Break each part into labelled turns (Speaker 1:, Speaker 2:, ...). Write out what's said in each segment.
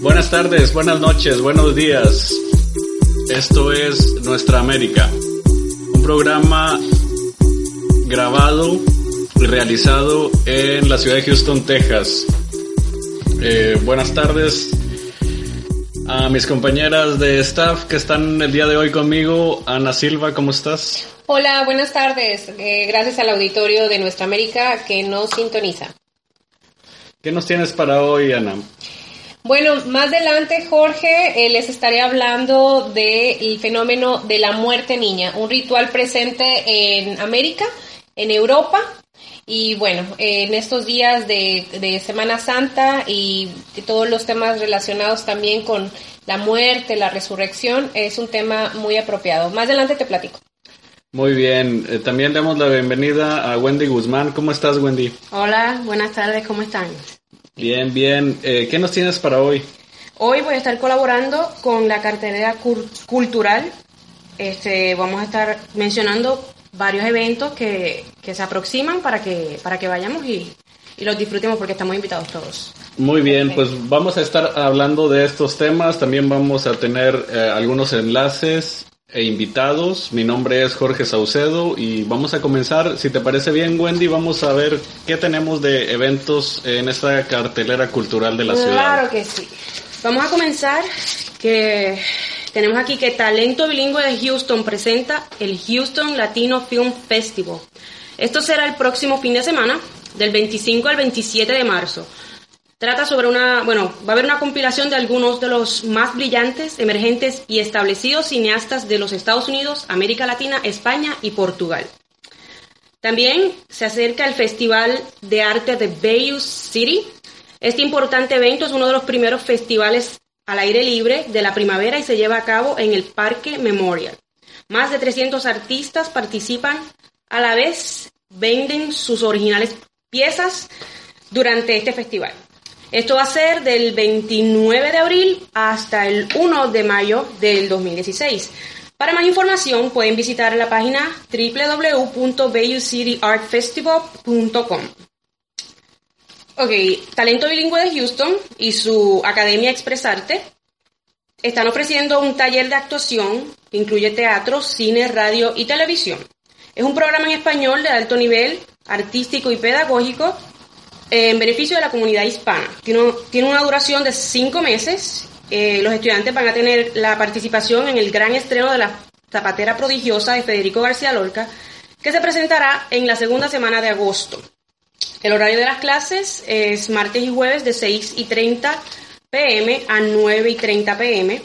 Speaker 1: Buenas tardes, buenas noches, buenos días. Esto es Nuestra América, un programa grabado y realizado en la ciudad de Houston, Texas. Eh, buenas tardes a mis compañeras de staff que están el día de hoy conmigo. Ana Silva, ¿cómo estás?
Speaker 2: Hola, buenas tardes. Eh, gracias al auditorio de Nuestra América que nos sintoniza.
Speaker 1: ¿Qué nos tienes para hoy, Ana?
Speaker 2: Bueno, más adelante, Jorge, eh, les estaré hablando del fenómeno de la muerte niña, un ritual presente en América, en Europa, y bueno, en estos días de, Semana Santa y todos los temas relacionados también con la muerte, la resurrección, es un tema muy apropiado. Más adelante te platico.
Speaker 1: Muy bien, eh, también damos la bienvenida a Wendy Guzmán. ¿Cómo estás, Wendy?
Speaker 3: Hola, buenas tardes, ¿cómo están?
Speaker 1: Bien, bien. Eh, ¿Qué nos tienes para hoy?
Speaker 3: Hoy voy a estar colaborando con la cartelera cultural. Este, vamos a estar mencionando varios eventos que, se aproximan para que, para que vayamos y, los disfrutemos porque estamos invitados todos.
Speaker 1: Muy bien, pues vamos a estar hablando de estos temas. También vamos a tener eh, algunos enlaces e invitados. Mi nombre es Jorge Saucedo y vamos a comenzar, si te parece bien Wendy, vamos a ver qué tenemos de eventos en esta cartelera cultural de la ciudad.
Speaker 3: Claro que sí. Vamos a comenzar que tenemos aquí que Talento Bilingüe de Houston presenta el Houston Latino Film Festival. Esto será el próximo fin de semana, del 25 al 27 de marzo. Trata sobre una, bueno, va a haber una compilación de algunos de los más brillantes, emergentes y establecidos cineastas de los Estados Unidos, América Latina, España y Portugal. También se acerca el Festival de Arte de Bayou City. Este importante evento es uno de los primeros festivales al aire libre de la primavera y se lleva a cabo en el Parque Memorial. Más de 300 artistas participan a la vez, venden sus originales piezas durante este festival. Esto va a ser del 29 de abril hasta el 1 de mayo del 2016. Para más información pueden visitar la página www.bayoucityartfestival.com. Ok, Talento Bilingüe de Houston y su Academia Expresarte están ofreciendo un taller de actuación que incluye teatro, cine, radio y televisión. Es un programa en español de alto nivel, artístico y pedagógico en beneficio de la comunidad hispana. Tiene, una duración de cinco meses. Eh, los estudiantes van a tener la participación en el gran estreno de la Zapatera Prodigiosa de Federico García Lorca, que se presentará en la segunda semana de agosto. El horario de las clases es martes y jueves de 6 y 30 pm a 9 y 30 pm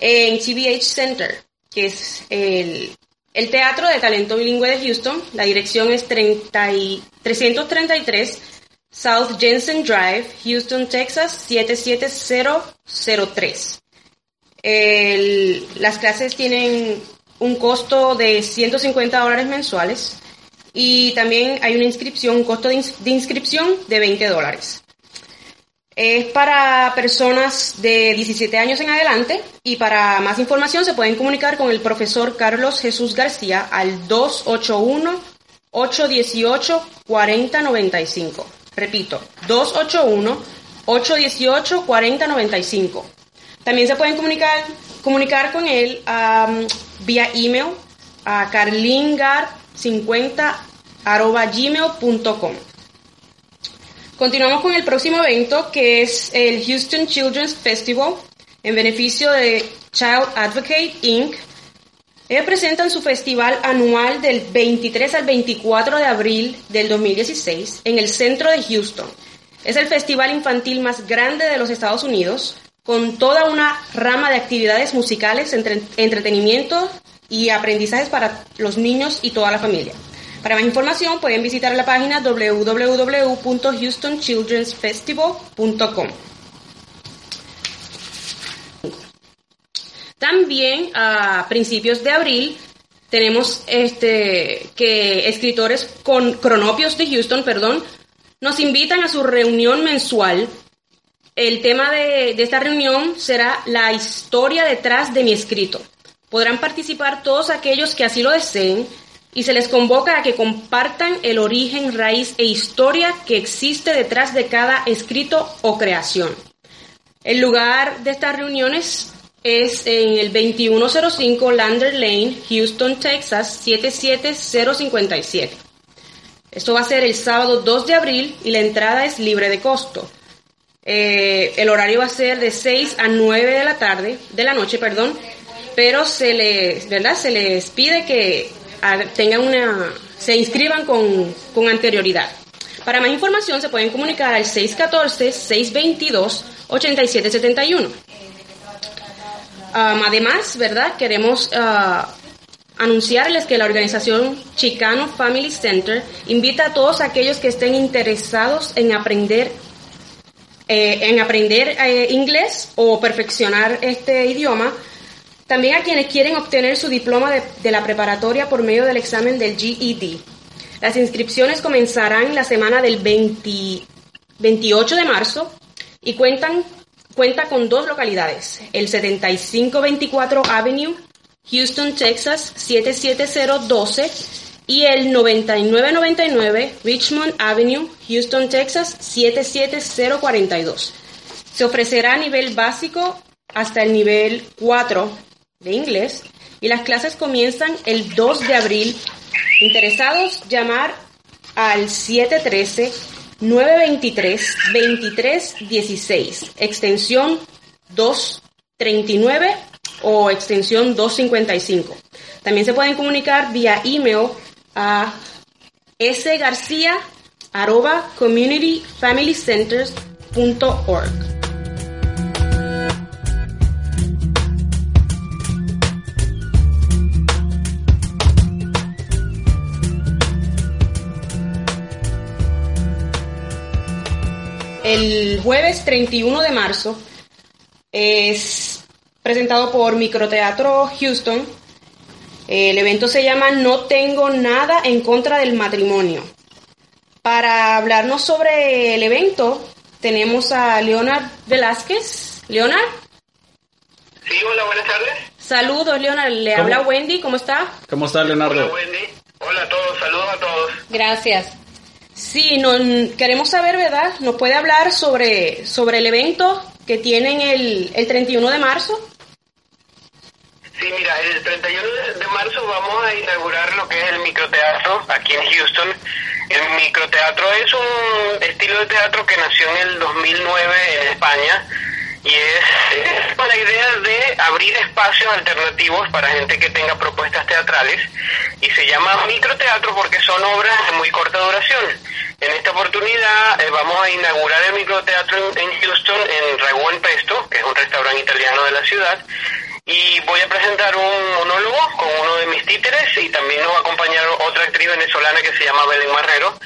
Speaker 3: en CBH Center, que es el, el Teatro de Talento Bilingüe de Houston. La dirección es 30 y 333 South Jensen Drive, Houston, Texas 77003. las clases tienen un costo de 150 dólares mensuales y también hay una inscripción, un costo de, inscripción de 20 dólares. Es para personas de 17 años en adelante y para más información se pueden comunicar con el profesor Carlos Jesús García al 281 818 4095. Repito, 281-818-4095. También se pueden comunicar, comunicar con él vía email a carlingar50 gmail.com. Continuamos con el próximo evento que es el Houston Children's Festival en beneficio de Child Advocate Inc. Ellos presentan su festival anual del 23 al 24 de abril del 2016 en el centro de Houston. Es el festival infantil más grande de los Estados Unidos, con toda una rama de actividades musicales, entretenimiento y aprendizajes para los niños y toda la familia. Para más información pueden visitar la página www.houstonchildrensfestival.com. También a principios de abril tenemos este que escritores con cronopios de Houston, perdón, nos invitan a su reunión mensual. El tema de, de esta reunión será la historia detrás de mi escrito. Podrán participar todos aquellos que así lo deseen y se les convoca a que compartan el origen, raíz e historia que existe detrás de cada escrito o creación. El lugar de estas reuniones es en el 2105 Lander Lane, Houston, Texas 77057. Esto va a ser el sábado 2 de abril y la entrada es libre de costo. Eh, el horario va a ser de 6 a 9 de la tarde, de la noche, perdón, pero se les, ¿verdad? Se les pide que tengan una, se inscriban con, con anterioridad. Para más información se pueden comunicar al 614-622-8771. Um, además, ¿verdad? Queremos uh, anunciarles que la organización Chicano Family Center invita a todos aquellos que estén interesados en aprender eh, en aprender eh, inglés o perfeccionar este idioma, también a quienes quieren obtener su diploma de, de, la preparatoria por medio del examen del GED. Las inscripciones comenzarán la semana del 20, 28 de marzo y cuentan Cuenta con dos localidades, el 7524 Avenue, Houston, Texas 77012 y el 9999 Richmond Avenue, Houston, Texas 77042. Se ofrecerá a nivel básico hasta el nivel 4 de inglés y las clases comienzan el 2 de abril. Interesados, llamar al 713 923-2316, extensión 239 o extensión 255. También se pueden comunicar vía email a sgarcia.communityfamilycenters.org. el jueves 31 de marzo es presentado por Microteatro Houston. El evento se llama No tengo nada en contra del matrimonio. Para hablarnos sobre el evento tenemos a Leonard Velázquez. Leonard.
Speaker 4: Sí, hola, buenas tardes.
Speaker 3: Saludos, Leonard. Le habla Wendy. ¿Cómo está?
Speaker 1: ¿Cómo está, Leonardo?
Speaker 4: Hola, Wendy. Hola a todos. Saludos a todos.
Speaker 2: Gracias.
Speaker 3: Sí, no, queremos saber, ¿verdad? ¿Nos puede hablar sobre, sobre el evento que tienen el, el 31 de marzo?
Speaker 4: Sí, mira, el 31 de marzo vamos a inaugurar lo que es el microteatro aquí en Houston. El microteatro es un estilo de teatro que nació en el 2009 en España y es, con la idea de abrir espacios alternativos para gente que tenga propuestas teatrales y se llama microteatro porque son obras de muy corta duración. En esta oportunidad eh, vamos a inaugurar el microteatro en, Houston en Raguán Pesto, que es un restaurante italiano de la ciudad, y voy a presentar un monólogo con uno de mis títeres y también nos va a acompañar otra actriz venezolana que se llama Belén Marrero,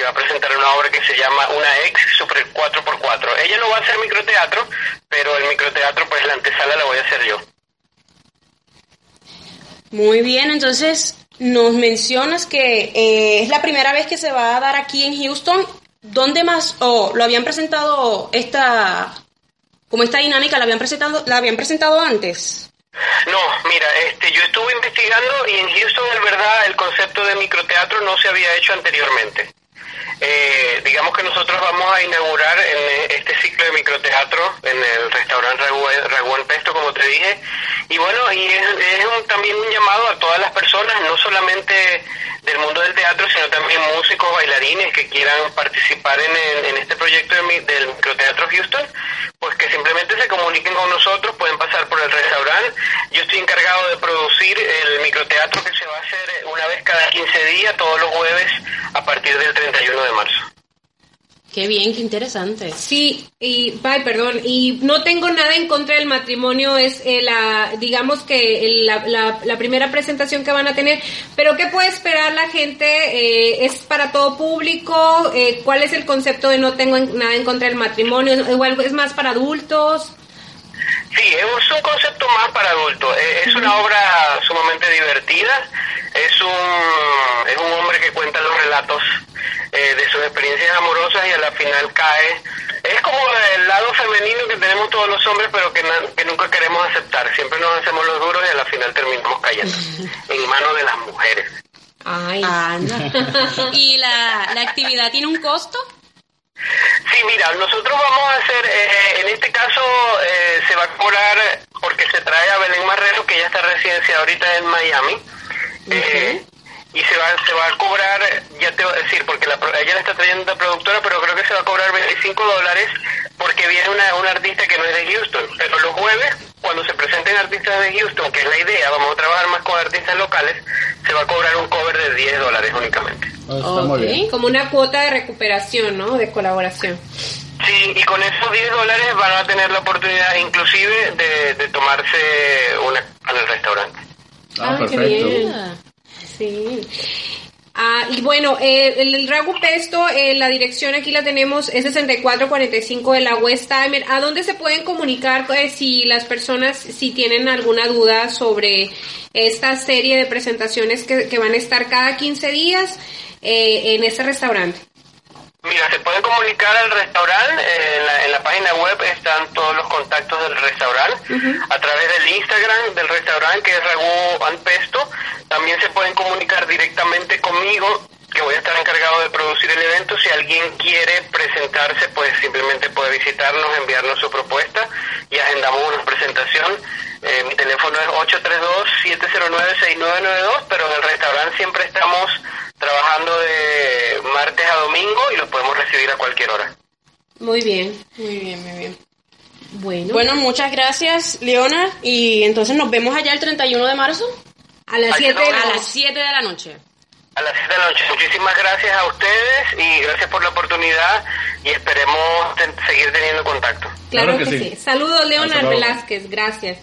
Speaker 4: que va a presentar una obra que se llama Una ex Super 4x4. Ella no va a hacer microteatro, pero el microteatro, pues la antesala la voy a hacer yo.
Speaker 3: Muy bien, entonces nos mencionas que eh, es la primera vez que se va a dar aquí en Houston. ¿Dónde más, o lo habían presentado esta, como esta dinámica, la habían presentado, la habían presentado antes?
Speaker 4: No, mira, este, yo estuve investigando y en Houston, en verdad, el concepto de microteatro no se había hecho anteriormente. Eh, digamos que nosotros vamos a inaugurar en este ciclo de microteatro en el restaurante Raguán Pesto, como te dije. Y bueno, y es, también un llamado a todas las personas, no solamente del mundo del teatro, sino también músicos, bailarines que quieran participar en, este proyecto del microteatro Houston, pues que simplemente se comuniquen con nosotros, pueden pasar por el restaurante. Yo estoy encargado de producir el microteatro que se va a hacer una vez cada 15 días, todos los jueves, a partir del 31 de marzo.
Speaker 3: Qué bien, qué interesante.
Speaker 2: Sí, y, ay, perdón, y no tengo nada en contra del matrimonio, es eh, la, digamos que el- la, la- la primera presentación que van a tener, pero ¿qué puede esperar la gente? Eh, ¿Es para todo público? Eh, ¿Cuál es el concepto de no tengo en- nada en contra del matrimonio? ¿Es, igual- es más para adultos?
Speaker 4: Sí, es un concepto más para adultos. Eh, Es una obra sumamente divertida. Es un, es un hombre que cuenta los relatos eh, de sus experiencias amorosas y a la final cae. Es como el lado femenino que tenemos todos los hombres, pero que, que nunca queremos aceptar. Siempre nos hacemos los duros y a la final terminamos cayendo en manos de las mujeres.
Speaker 2: Ay,
Speaker 3: Anda. ¿Y la, la actividad tiene un costo?
Speaker 4: Sí, mira, nosotros vamos a hacer, eh, en este caso eh, se va a cobrar, porque se trae a Belén Marrero, que ya está residenciada ahorita en Miami, eh, y se va, se va a cobrar, ya te voy a decir, porque la, pro- ella la está trayendo la productora, pero creo que se va a cobrar 25 dólares porque viene una, una artista que no es de Houston. Pero los jueves, cuando se presenten artistas de Houston, que es la idea, vamos a trabajar más con artistas locales, se va a cobrar un cover de 10 dólares únicamente.
Speaker 1: Ah, Está muy
Speaker 3: Ok.
Speaker 1: bien.
Speaker 2: como una cuota de recuperación, ¿no? De colaboración.
Speaker 4: Sí, y con esos 10 dólares van a tener la oportunidad inclusive de, de tomarse una en el restaurante.
Speaker 1: Ah,
Speaker 2: qué
Speaker 1: perfecto.
Speaker 2: bien. Sí. Ah, y bueno, eh, el, el Ragu Pesto, eh, la dirección aquí la tenemos, es 6445 de la Westheimer. ¿A dónde se pueden comunicar eh, si las personas, si tienen alguna duda sobre esta serie de presentaciones que, que van a estar cada 15 días en ese restaurante?
Speaker 4: Mira, se pueden comunicar al restaurante, eh, en, la, en la página web están todos los contactos del restaurante, a través del Instagram del restaurante que es Ragú and Pesto, también se pueden comunicar directamente conmigo, que voy a estar encargado de producir el evento, si alguien quiere presentarse, pues simplemente puede visitarnos, enviarnos su propuesta y agendamos una presentación. Eh, mi teléfono es 832-709-6992, pero en el restaurante siempre estamos trabajando de martes a domingo y los podemos recibir a cualquier hora.
Speaker 2: Muy bien.
Speaker 3: Muy bien, muy bien.
Speaker 2: Bueno,
Speaker 3: Bueno, muchas gracias, Leona. Y entonces nos vemos allá el 31 de marzo
Speaker 2: a las
Speaker 4: Ay,
Speaker 2: 7 de la
Speaker 3: a las 7 de la noche.
Speaker 4: A las 7 de la noche. Muchísimas gracias a ustedes y gracias por la oportunidad y esperemos ten- seguir teniendo contacto.
Speaker 2: Claro,
Speaker 1: Claro
Speaker 2: que,
Speaker 1: que
Speaker 2: sí.
Speaker 1: sí.
Speaker 2: Saludos,
Speaker 1: luego.
Speaker 2: Velázquez. Gracias.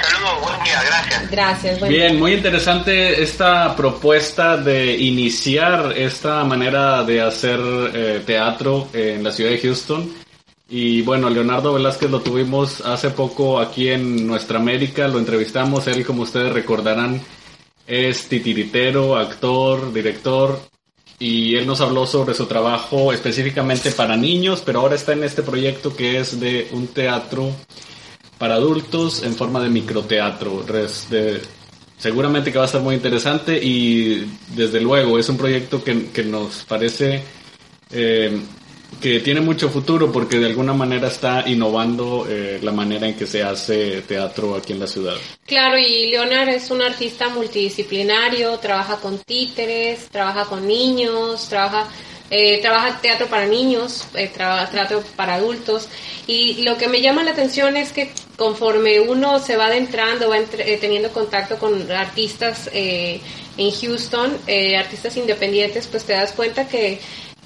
Speaker 4: Saludos, buen día, gracias.
Speaker 2: Gracias. buen
Speaker 1: Bien, muy interesante esta propuesta de iniciar esta manera de hacer eh, teatro en la ciudad de Houston. Y bueno, Leonardo Velázquez lo tuvimos hace poco aquí en Nuestra América, lo entrevistamos, él como ustedes recordarán es titiritero, actor, director y él nos habló sobre su trabajo específicamente para niños, pero ahora está en este proyecto que es de un teatro para adultos en forma de microteatro. De- seguramente que va a estar muy interesante y desde luego es un proyecto que, que nos parece eh, que tiene mucho futuro porque de alguna manera está innovando eh, la manera en que se hace teatro aquí en la ciudad.
Speaker 2: Claro, y Leonard es un artista multidisciplinario, trabaja con títeres, trabaja con niños, trabaja eh, trabaja teatro para niños, eh, trabaja teatro para adultos. Y lo que me llama la atención es que conforme uno se va adentrando, va entre- eh, teniendo contacto con artistas eh, en Houston, artistas independientes, pues te das cuenta que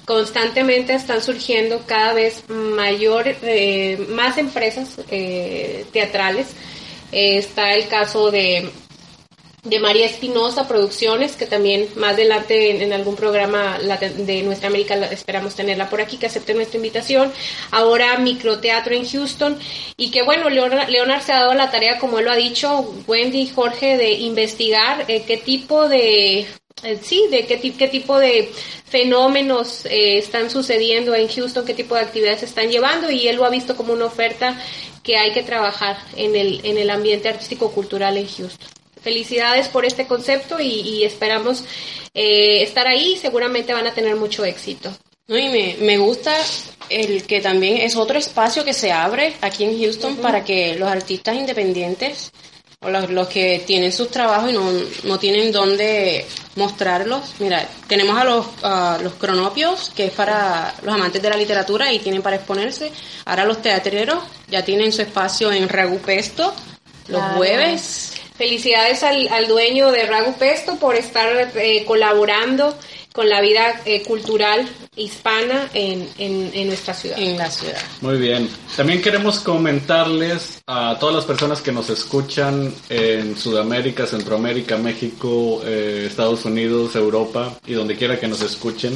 Speaker 2: constantemente están surgiendo cada vez mayor, más empresas teatrales. Está el caso de, de María Espinosa Producciones, que también más adelante en, algún programa de Nuestra América esperamos tenerla por aquí, que acepte nuestra invitación. Ahora Microteatro en Houston. Y que bueno, Leonard, Leonard se ha dado la tarea, como él lo ha dicho, Wendy y Jorge, de investigar eh, qué tipo de eh, sí, de qué, qué tipo de fenómenos eh, están sucediendo en Houston, qué tipo de actividades están llevando y él lo ha visto como una oferta que hay que trabajar en el, en el ambiente artístico-cultural en Houston. Felicidades por este concepto y, y esperamos eh, estar ahí, seguramente van a tener mucho éxito.
Speaker 3: No, y me, me gusta el que también es otro espacio que se abre aquí en Houston para que los artistas independientes o los, los que tienen sus trabajos y no, no tienen dónde mostrarlos. Mira, tenemos a los, a los cronopios, que es para los amantes de la literatura y tienen para exponerse. Ahora los teatreros ya tienen su espacio en Ragu Pesto los
Speaker 2: Claro.
Speaker 3: jueves.
Speaker 2: Felicidades al, al dueño de Ragu Pesto por estar eh, colaborando con la vida eh, cultural hispana en, en, nuestra ciudad.
Speaker 3: En la ciudad.
Speaker 1: Muy bien. También queremos comentarles a todas las personas que nos escuchan en Sudamérica, Centroamérica, México, eh, Estados Unidos, Europa y donde quiera que nos escuchen,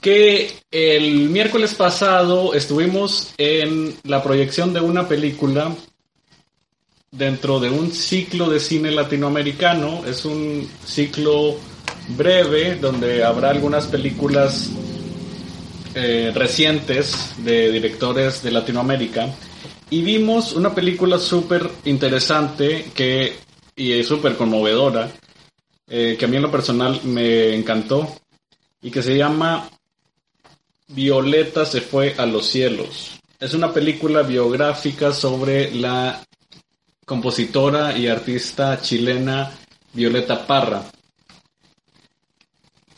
Speaker 1: que el miércoles pasado estuvimos en la proyección de una película dentro de un ciclo de cine latinoamericano. Es un ciclo breve donde habrá algunas películas eh, recientes de directores de Latinoamérica y vimos una película súper interesante que, y súper conmovedora eh, que a mí en lo personal me encantó y que se llama Violeta se fue a los cielos. Es una película biográfica sobre la compositora y artista chilena Violeta Parra.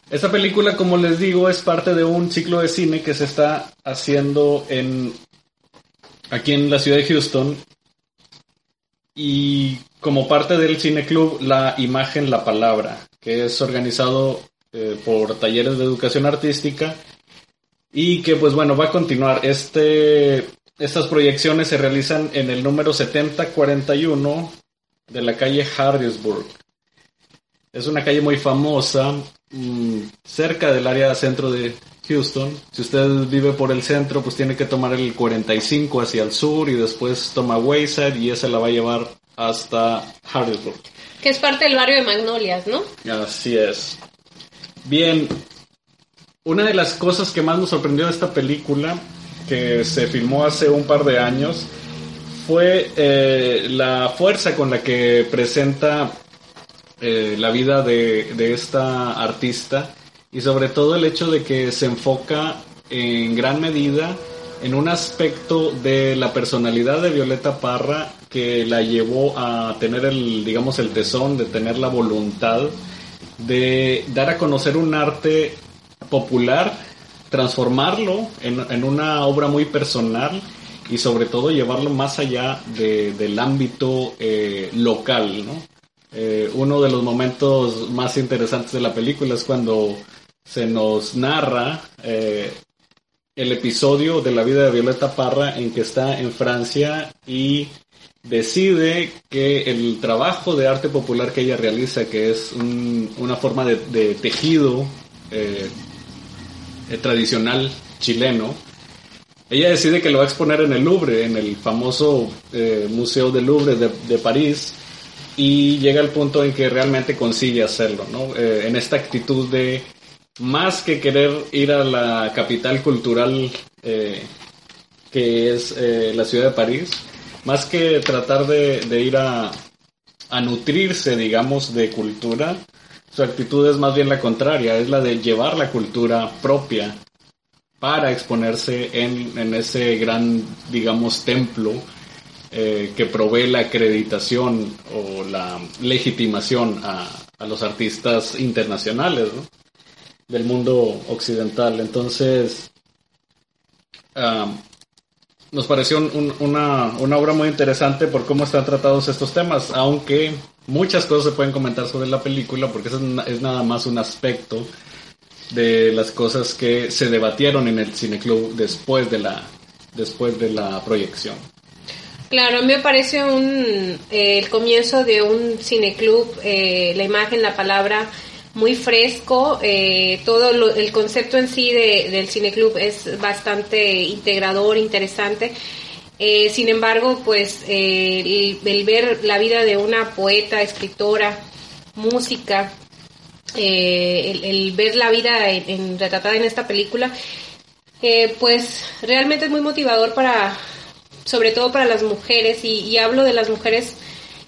Speaker 1: Esta película, como les digo, es parte de un ciclo de cine que se está haciendo en aquí en la ciudad de Houston y como parte del cine club La Imagen, la Palabra, que es organizado eh, por talleres de educación artística y que pues bueno va a continuar. Este, estas proyecciones se realizan en el número 7041 de la calle Harrisburg. Es una calle muy famosa Mm, cerca del área centro de Houston. Si usted vive por el centro, pues tiene que tomar el 45 hacia el sur y después toma Wayside y esa la va a llevar hasta Harrisburg.
Speaker 2: Que es parte del barrio de Magnolias, ¿no?
Speaker 1: Así es. Bien, una de las cosas que más nos sorprendió de esta película, que se filmó hace un par de años, fue eh, la fuerza con la que presenta eh, la vida de, de, esta artista y sobre todo el hecho de que se enfoca en gran medida en un aspecto de la personalidad de Violeta Parra que la llevó a tener el, digamos, el tesón, de tener la voluntad de dar a conocer un arte popular, transformarlo en, en una obra muy personal y sobre todo llevarlo más allá de, del ámbito eh, local, ¿no? Eh, uno de los momentos más interesantes de la película es cuando se nos narra eh, el episodio de la vida de Violeta Parra en que está en Francia y decide que el trabajo de arte popular que ella realiza, que es una forma de, tejido eh, tradicional chileno, ella decide que lo va a exponer en el Louvre, en el famoso Museo del Louvre de París, y llega el punto en que realmente consigue hacerlo, ¿no? Eh, en esta actitud de más que querer ir a la capital cultural eh, que es eh, la ciudad de París, más que tratar de, ir a, a, nutrirse, digamos, de cultura, su actitud es más bien la contraria, es la de llevar la cultura propia para exponerse en, en ese gran, digamos, templo eh, que provee la acreditación o la legitimación a, los artistas internacionales del mundo occidental. Entonces, nos pareció una, una, obra muy interesante por cómo están tratados estos temas, aunque muchas cosas se pueden comentar sobre la película porque es, es nada más un aspecto de las cosas que se debatieron en el cineclub después de la, después de la proyección.
Speaker 2: Claro, me parece un, eh, el comienzo de un cineclub, eh, la imagen, la palabra, muy fresco. Eh, todo el concepto en sí de, del cineclub es bastante integrador, interesante. Sin embargo, pues el, ver la vida de una poeta, escritora, música, el, ver la vida en, retratada en esta película, pues realmente es muy motivador para sobre todo para las mujeres, y, hablo de las mujeres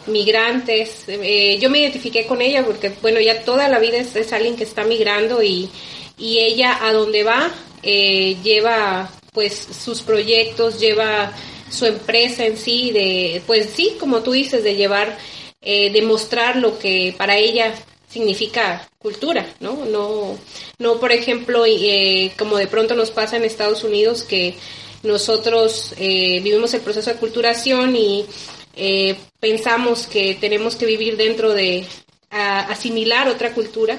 Speaker 2: migrantes. Eh, yo me identifiqué con ella porque, bueno, ya toda la vida es, alguien que está migrando y, y ella a donde va eh, lleva pues sus proyectos, lleva su empresa en sí, de, pues sí, como tú dices, de llevar, eh, de mostrar lo que para ella significa cultura, ¿no? No, no por ejemplo, eh, como de pronto nos pasa en Estados Unidos que nosotros eh, vivimos el proceso de culturación y eh, pensamos que tenemos que vivir dentro de asimilar otra cultura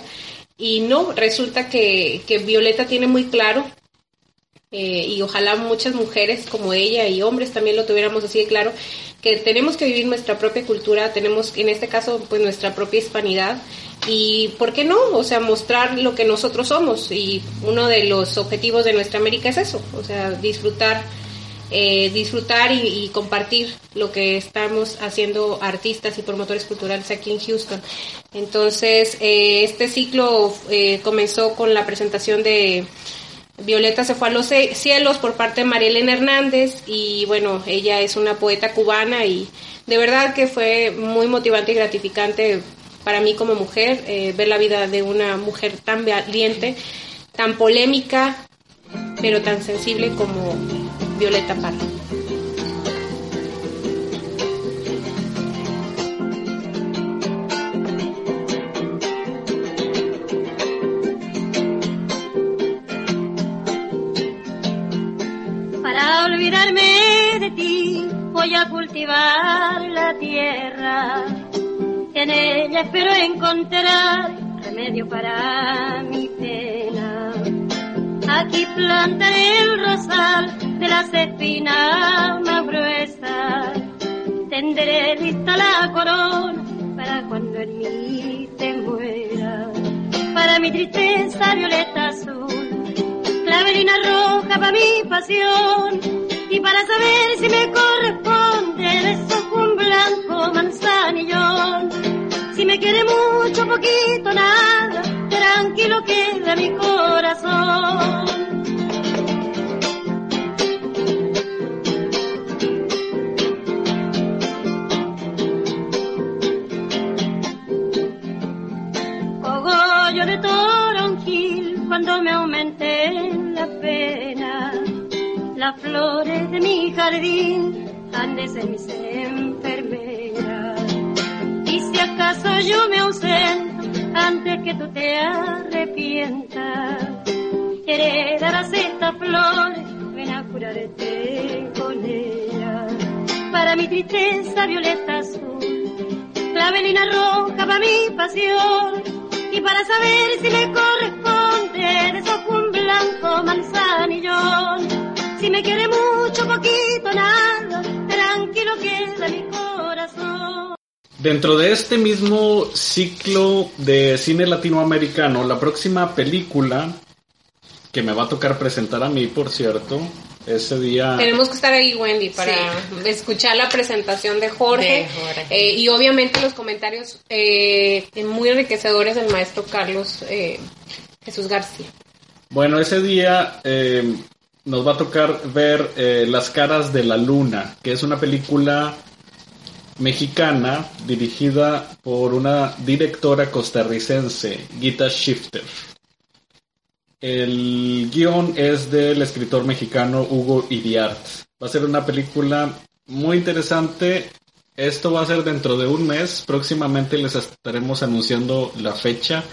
Speaker 2: Y no, resulta que, que Violeta tiene muy claro eh, y ojalá muchas mujeres como ella y hombres también lo tuviéramos así de claro, que tenemos que vivir nuestra propia cultura, tenemos en este caso pues nuestra propia hispanidad y por qué no, o sea, mostrar lo que nosotros somos y uno de los objetivos de nuestra América es eso, o sea, disfrutar eh, disfrutar y, compartir lo que estamos haciendo artistas y promotores culturales aquí en Houston. Entonces, eh, este ciclo comenzó con la presentación de Violeta se fue a los cielos por parte de María Elena Hernández y bueno, ella es una poeta cubana y de verdad que fue muy motivante y gratificante para mí como mujer eh, ver la vida de una mujer tan valiente, tan polémica, pero tan sensible como Violeta Parra.
Speaker 5: Voy a cultivar la tierra. En ella espero encontrar remedio para mi pena. Aquí plantaré el rosal de las espinas más gruesas. Tendré lista la corona para cuando en mí te muera. Para mi tristeza violeta azul, clavelina roja para mi pasión y para saber si me corresponde beso un blanco manzanillón. Si me quiere mucho, poquito, nada, tranquilo queda mi corazón. Las flores de mi jardín han de ser mis enfermeras. Y si acaso yo me ausento antes que tú te arrepientas, heredarás estas flores, ven a curarte con ellas. Para mi tristeza violeta azul, clavelina roja para mi pasión, y para saber si me corresponde de un blanco manzanillón si me quiere mucho, poquito, nada, tranquilo queda mi corazón.
Speaker 1: Dentro de este mismo ciclo de cine latinoamericano, la próxima película que me va a tocar presentar a mí, por cierto, ese día...
Speaker 2: Tenemos que estar ahí, Wendy, para escuchar la presentación de Jorge, eh, y obviamente los comentarios eh, muy enriquecedores del maestro Carlos eh, Jesús García.
Speaker 1: Bueno, ese día nos va a tocar ver eh, Las caras de la luna, que es una película mexicana dirigida por una directora costarricense, Gita Shifter. El guion es del escritor mexicano Hugo Idiart. Va a ser una película muy interesante. Esto va a ser dentro de un mes. Próximamente les estaremos anunciando la fecha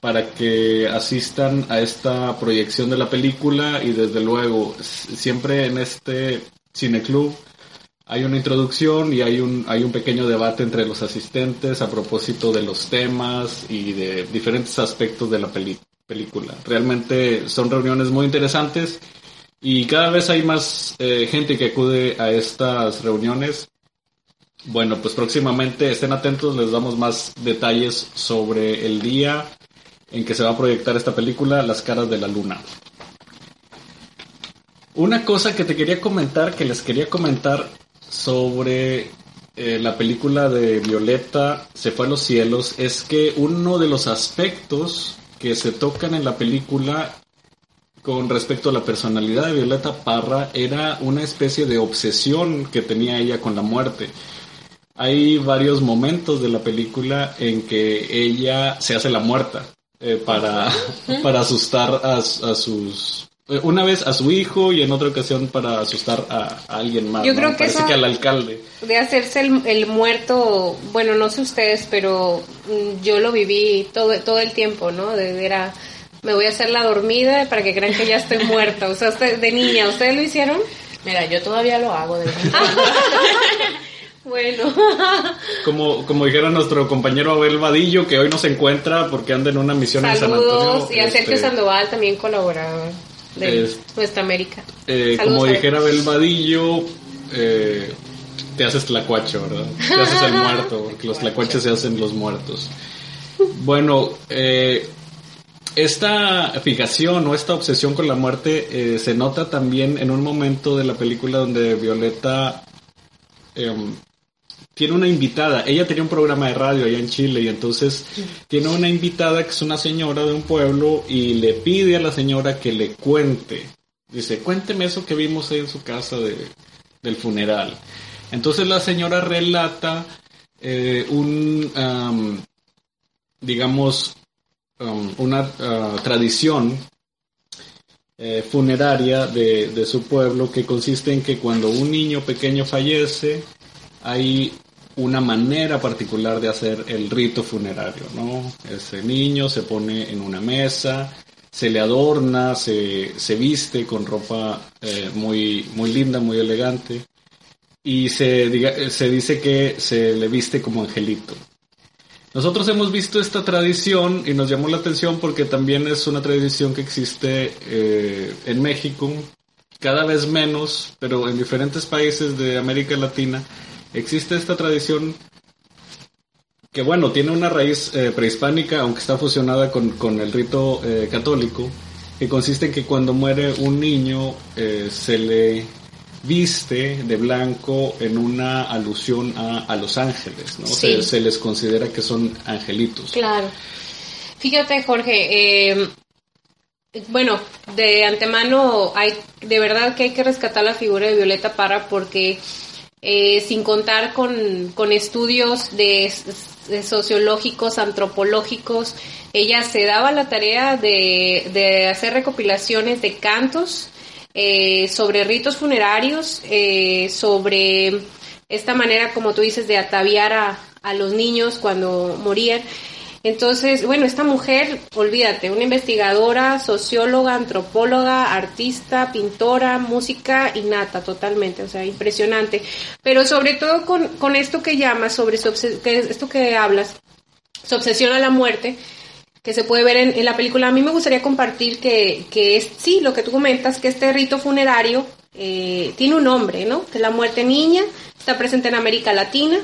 Speaker 1: para que asistan a esta proyección de la película y desde luego siempre en este cineclub hay una introducción y hay un, hay un pequeño debate entre los asistentes a propósito de los temas y de diferentes aspectos de la película. Realmente son reuniones muy interesantes y cada vez hay más eh, gente que acude a estas reuniones. Bueno, pues próximamente estén atentos, les damos más detalles sobre el día en que se va a proyectar esta película, Las caras de la luna. Una cosa que te quería comentar, que les quería comentar sobre eh, la película de Violeta se fue a los cielos, es que uno de los aspectos que se tocan en la película con respecto a la personalidad de Violeta Parra era una especie de obsesión que tenía ella con la muerte. Hay varios momentos de la película en que ella se hace la muerta eh, para, para asustar a, sus eh, una vez a su hijo y en otra ocasión para asustar a, alguien más.
Speaker 2: Yo creo que
Speaker 1: Parece que al alcalde.
Speaker 2: De hacerse el, muerto, bueno, no sé ustedes, pero mm, yo lo viví todo, todo el tiempo, ¿no? De, era, me voy a hacer la dormida para que crean que ya estoy muerta. O sea, usted, de niña, ¿ustedes lo hicieron?
Speaker 3: Mira, yo todavía lo hago de
Speaker 2: Bueno.
Speaker 1: Como, como dijera nuestro compañero Abel Vadillo, que hoy no se encuentra porque anda en una misión en San Antonio.
Speaker 2: Saludos. Y a Sergio
Speaker 1: este,
Speaker 2: Sandoval también colaborador de
Speaker 1: Es-
Speaker 2: Nuestra América.
Speaker 1: eh,
Speaker 2: Saludos
Speaker 1: como dijera Abel Vadillo, eh, te haces tlacuacho, ¿verdad? Te haces el muerto, porque los tlacuaches se hacen los muertos. Bueno, eh, esta fijación o esta obsesión con la muerte eh, se nota también en un momento de la película donde Violeta em, tiene una invitada. Ella tenía un programa de radio allá en Chile y entonces tiene una invitada que es una señora de un pueblo y le pide a la señora que le cuente. Dice, cuénteme eso que vimos ahí en su casa de, del funeral. Entonces la señora relata eh, un, am, digamos, um, una ah, tradición eh, funeraria de, de su pueblo que consiste en que cuando un niño pequeño fallece hay una manera particular de hacer el rito funerario, ¿no? Ese niño se pone en una mesa, se le adorna, se, se viste con ropa eh, muy, muy linda, muy elegante y se, diga- se dice que se le viste como angelito. Nosotros hemos visto esta tradición y nos llamó la atención porque también es una tradición que existe eh, en México, cada vez menos, pero en diferentes países de América Latina existe esta tradición que bueno, tiene una raíz eh, prehispánica, aunque está fusionada con, con el rito eh, católico, que consiste en que cuando muere un niño eh, se le viste de blanco en una alusión a, a los ángeles, ¿no?
Speaker 2: Sí.
Speaker 1: Se, se les considera que son angelitos.
Speaker 2: Claro. Fíjate, Jorge, eh, bueno, de antemano hay, de verdad que hay que rescatar la figura de Violeta Parra porque eh, sin contar con, con estudios de, sociológicos, antropológicos, ella se daba la tarea de, de hacer recopilaciones de cantos eh, sobre ritos funerarios, eh, sobre esta manera, como tú dices, de ataviar a, a los niños cuando morían. Entonces, bueno, esta mujer, olvídate, una investigadora, socióloga, antropóloga, artista, pintora, música innata totalmente, o sea, impresionante. Pero sobre todo con, con esto que llamas, sobre su que esto que hablas, su obsesión a la muerte, que se puede ver en, la película. A mí me gustaría compartir que, que es, sí, lo que tú comentas, que este rito funerario eh, tiene un nombre, ¿no? Que la muerte niña, está presente en América Latina,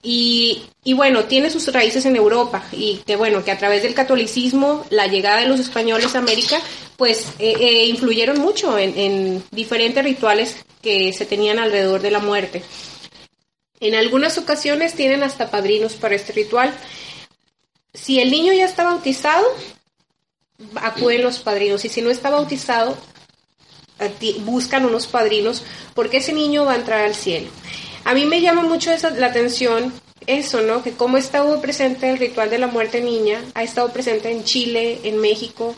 Speaker 2: y, bueno, tiene sus raíces en Europa y que bueno, que a través del catolicismo, la llegada de los españoles a América, pues eh, eh, influyeron mucho en, en diferentes rituales que se tenían alrededor de la muerte. En algunas ocasiones tienen hasta padrinos para este ritual. Si el niño ya está bautizado, acuden los padrinos y si no está bautizado, buscan unos padrinos porque ese niño va a entrar al cielo. A mí me llama mucho la atención eso, ¿no? Que cómo estado presente el ritual de la muerte niña, ha estado presente en Chile, en México,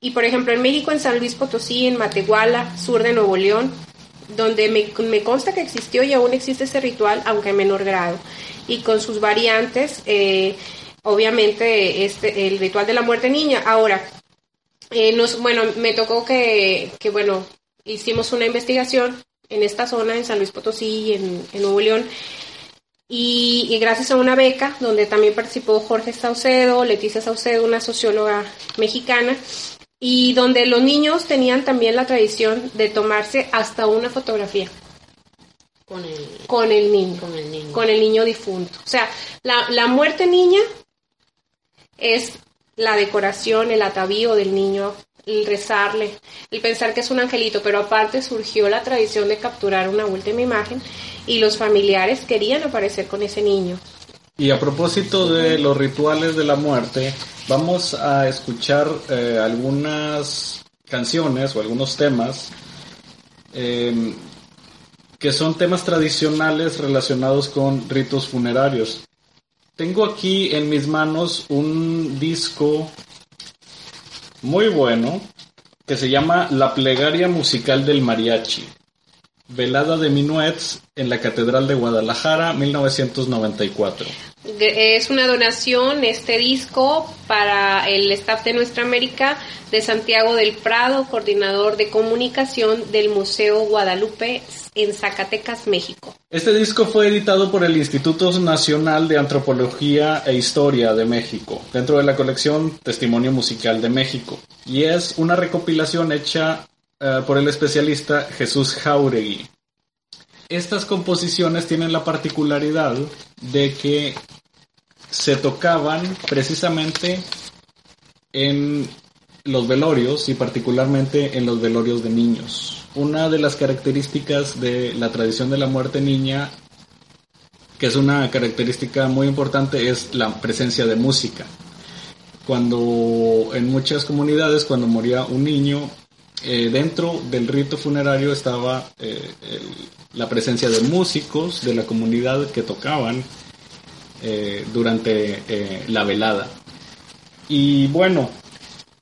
Speaker 2: y por ejemplo en México, en San Luis Potosí, en Matehuala, sur de Nuevo León, donde me, me consta que existió y aún existe ese ritual, aunque en menor grado, y con sus variantes, eh, obviamente este, el ritual de la muerte niña. Ahora, eh, nos, bueno, me tocó que, que, bueno, hicimos una investigación en esta zona, en San Luis Potosí, en, en Nuevo León, y, y gracias a una beca donde también participó Jorge Saucedo, Leticia Saucedo, una socióloga mexicana, y donde los niños tenían también la tradición de tomarse hasta una fotografía
Speaker 3: Con el,
Speaker 2: con el niño,
Speaker 3: con el niño.
Speaker 2: con el niño difunto. O sea, la, la muerte niña es la decoración, el atavío del niño, el rezarle, el pensar que es un angelito, pero aparte surgió la tradición de capturar una última imagen y los familiares querían aparecer con ese niño.
Speaker 1: Y a propósito de los rituales de la muerte, vamos a escuchar eh, algunas canciones o algunos temas eh, que son temas tradicionales relacionados con ritos funerarios. Tengo aquí en mis manos un disco muy bueno que se llama La Plegaria Musical del Mariachi. Velada de Minuets en la Catedral de Guadalajara, 1994.
Speaker 2: Es una donación, este disco, para el staff de Nuestra América de Santiago del Prado, coordinador de comunicación del Museo Guadalupe en Zacatecas, México.
Speaker 1: Este disco fue editado por el Instituto Nacional de Antropología e Historia de México, dentro de la colección Testimonio Musical de México, y es una recopilación hecha eh, por el especialista Jesús Jauregui. Estas composiciones tienen la particularidad de que se tocaban precisamente en los velorios y particularmente en los velorios de niños. Una de las características de la tradición de la muerte niña, que es una característica muy importante, es la presencia de música. Cuando en muchas comunidades, cuando moría un niño, eh, dentro del rito funerario estaba eh, la presencia de músicos de la comunidad que tocaban eh, durante la velada. Y bueno,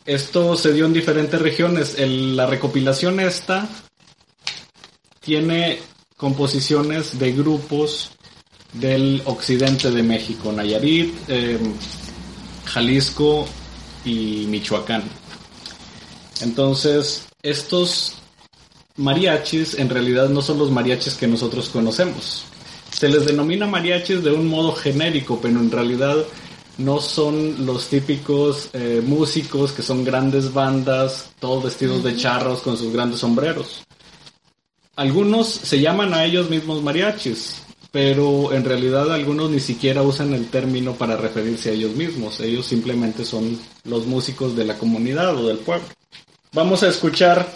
Speaker 1: esto se dio en diferentes regiones. la recopilación esta tiene composiciones de grupos del occidente de México, Nayarit, Jalisco y Michoacán. Entonces, estos mariachis en realidad no son los mariachis que nosotros conocemos. Se les denomina mariachis de un modo genérico, pero en realidad no son los típicos eh, músicos que son grandes bandas, todos vestidos de charros con sus grandes sombreros. Algunos se llaman a ellos mismos mariachis, pero en realidad algunos ni siquiera usan el término para referirse a ellos mismos. Ellos simplemente son los músicos de la comunidad o del pueblo. Vamos a escuchar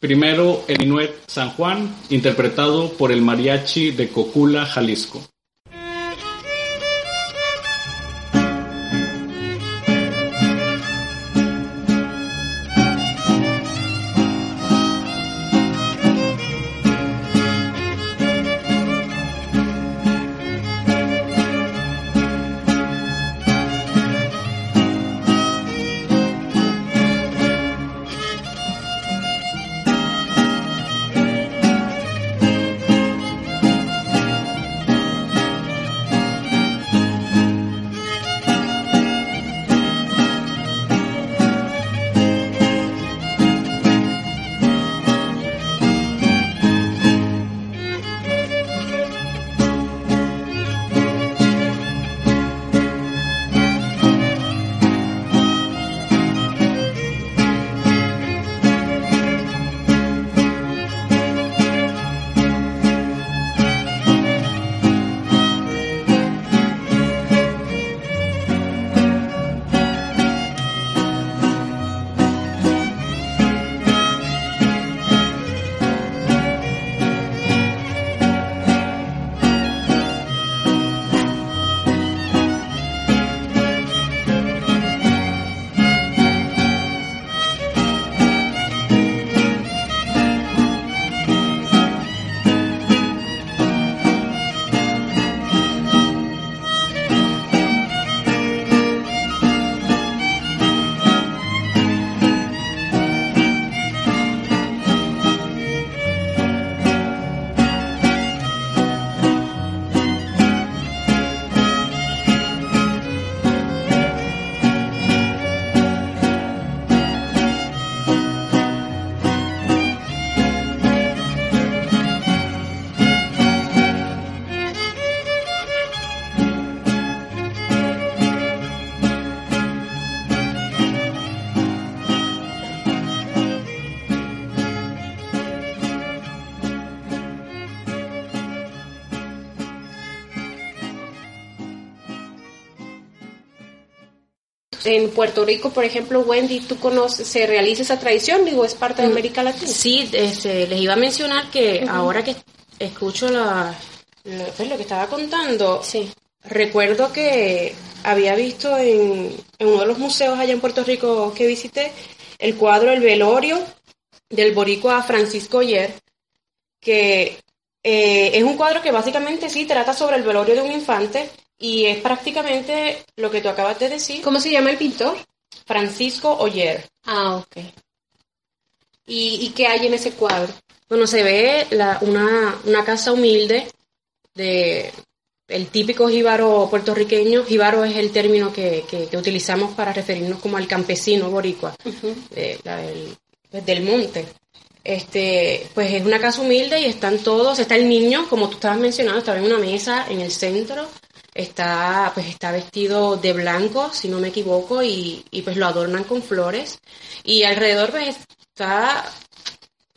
Speaker 1: primero el Inuet San Juan, interpretado por el mariachi de Cocula, Jalisco.
Speaker 2: En Puerto Rico, por ejemplo, Wendy, ¿tú conoces, se realiza esa tradición? Digo, es parte de mm, América Latina.
Speaker 3: Sí, este, les iba a mencionar que ahora que escucho la, pues, lo, que estaba contando, sí. recuerdo que había visto en, uno de los museos allá en Puerto Rico que visité el cuadro El velorio del boricua Francisco Oyer, que eh, es un cuadro que básicamente sí trata sobre el velorio de un infante y es prácticamente lo que tú acabas de decir.
Speaker 2: ¿Cómo se llama el pintor?
Speaker 3: Francisco Oyer.
Speaker 2: Ah, ok. ¿Y, qué hay en ese cuadro?
Speaker 3: Bueno, se ve una, casa humilde de, el típico jíbaro puertorriqueño, jíbaro es el término que, que, utilizamos para referirnos como al campesino boricua pues, del monte. Este, pues es una casa humilde y están todos, está el niño, como tú estabas mencionando, estaba en una mesa en el centro, está, pues está vestido de blanco, si no me equivoco, y, y pues lo adornan con flores. Y alrededor pues está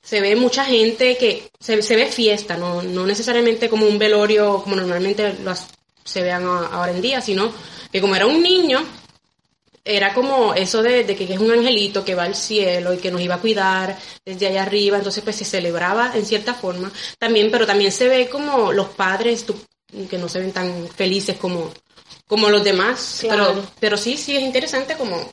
Speaker 3: se ve mucha gente que se, se ve fiesta, no, no necesariamente como un velorio como normalmente se vean ahora en día, sino que como era un niño, era como eso de, que es un angelito que va al cielo y que nos iba a cuidar desde allá arriba, entonces pues se celebraba en cierta forma también, pero también se ve como los padres que no se ven tan felices como, como los demás, pero, pero sí, sí es interesante como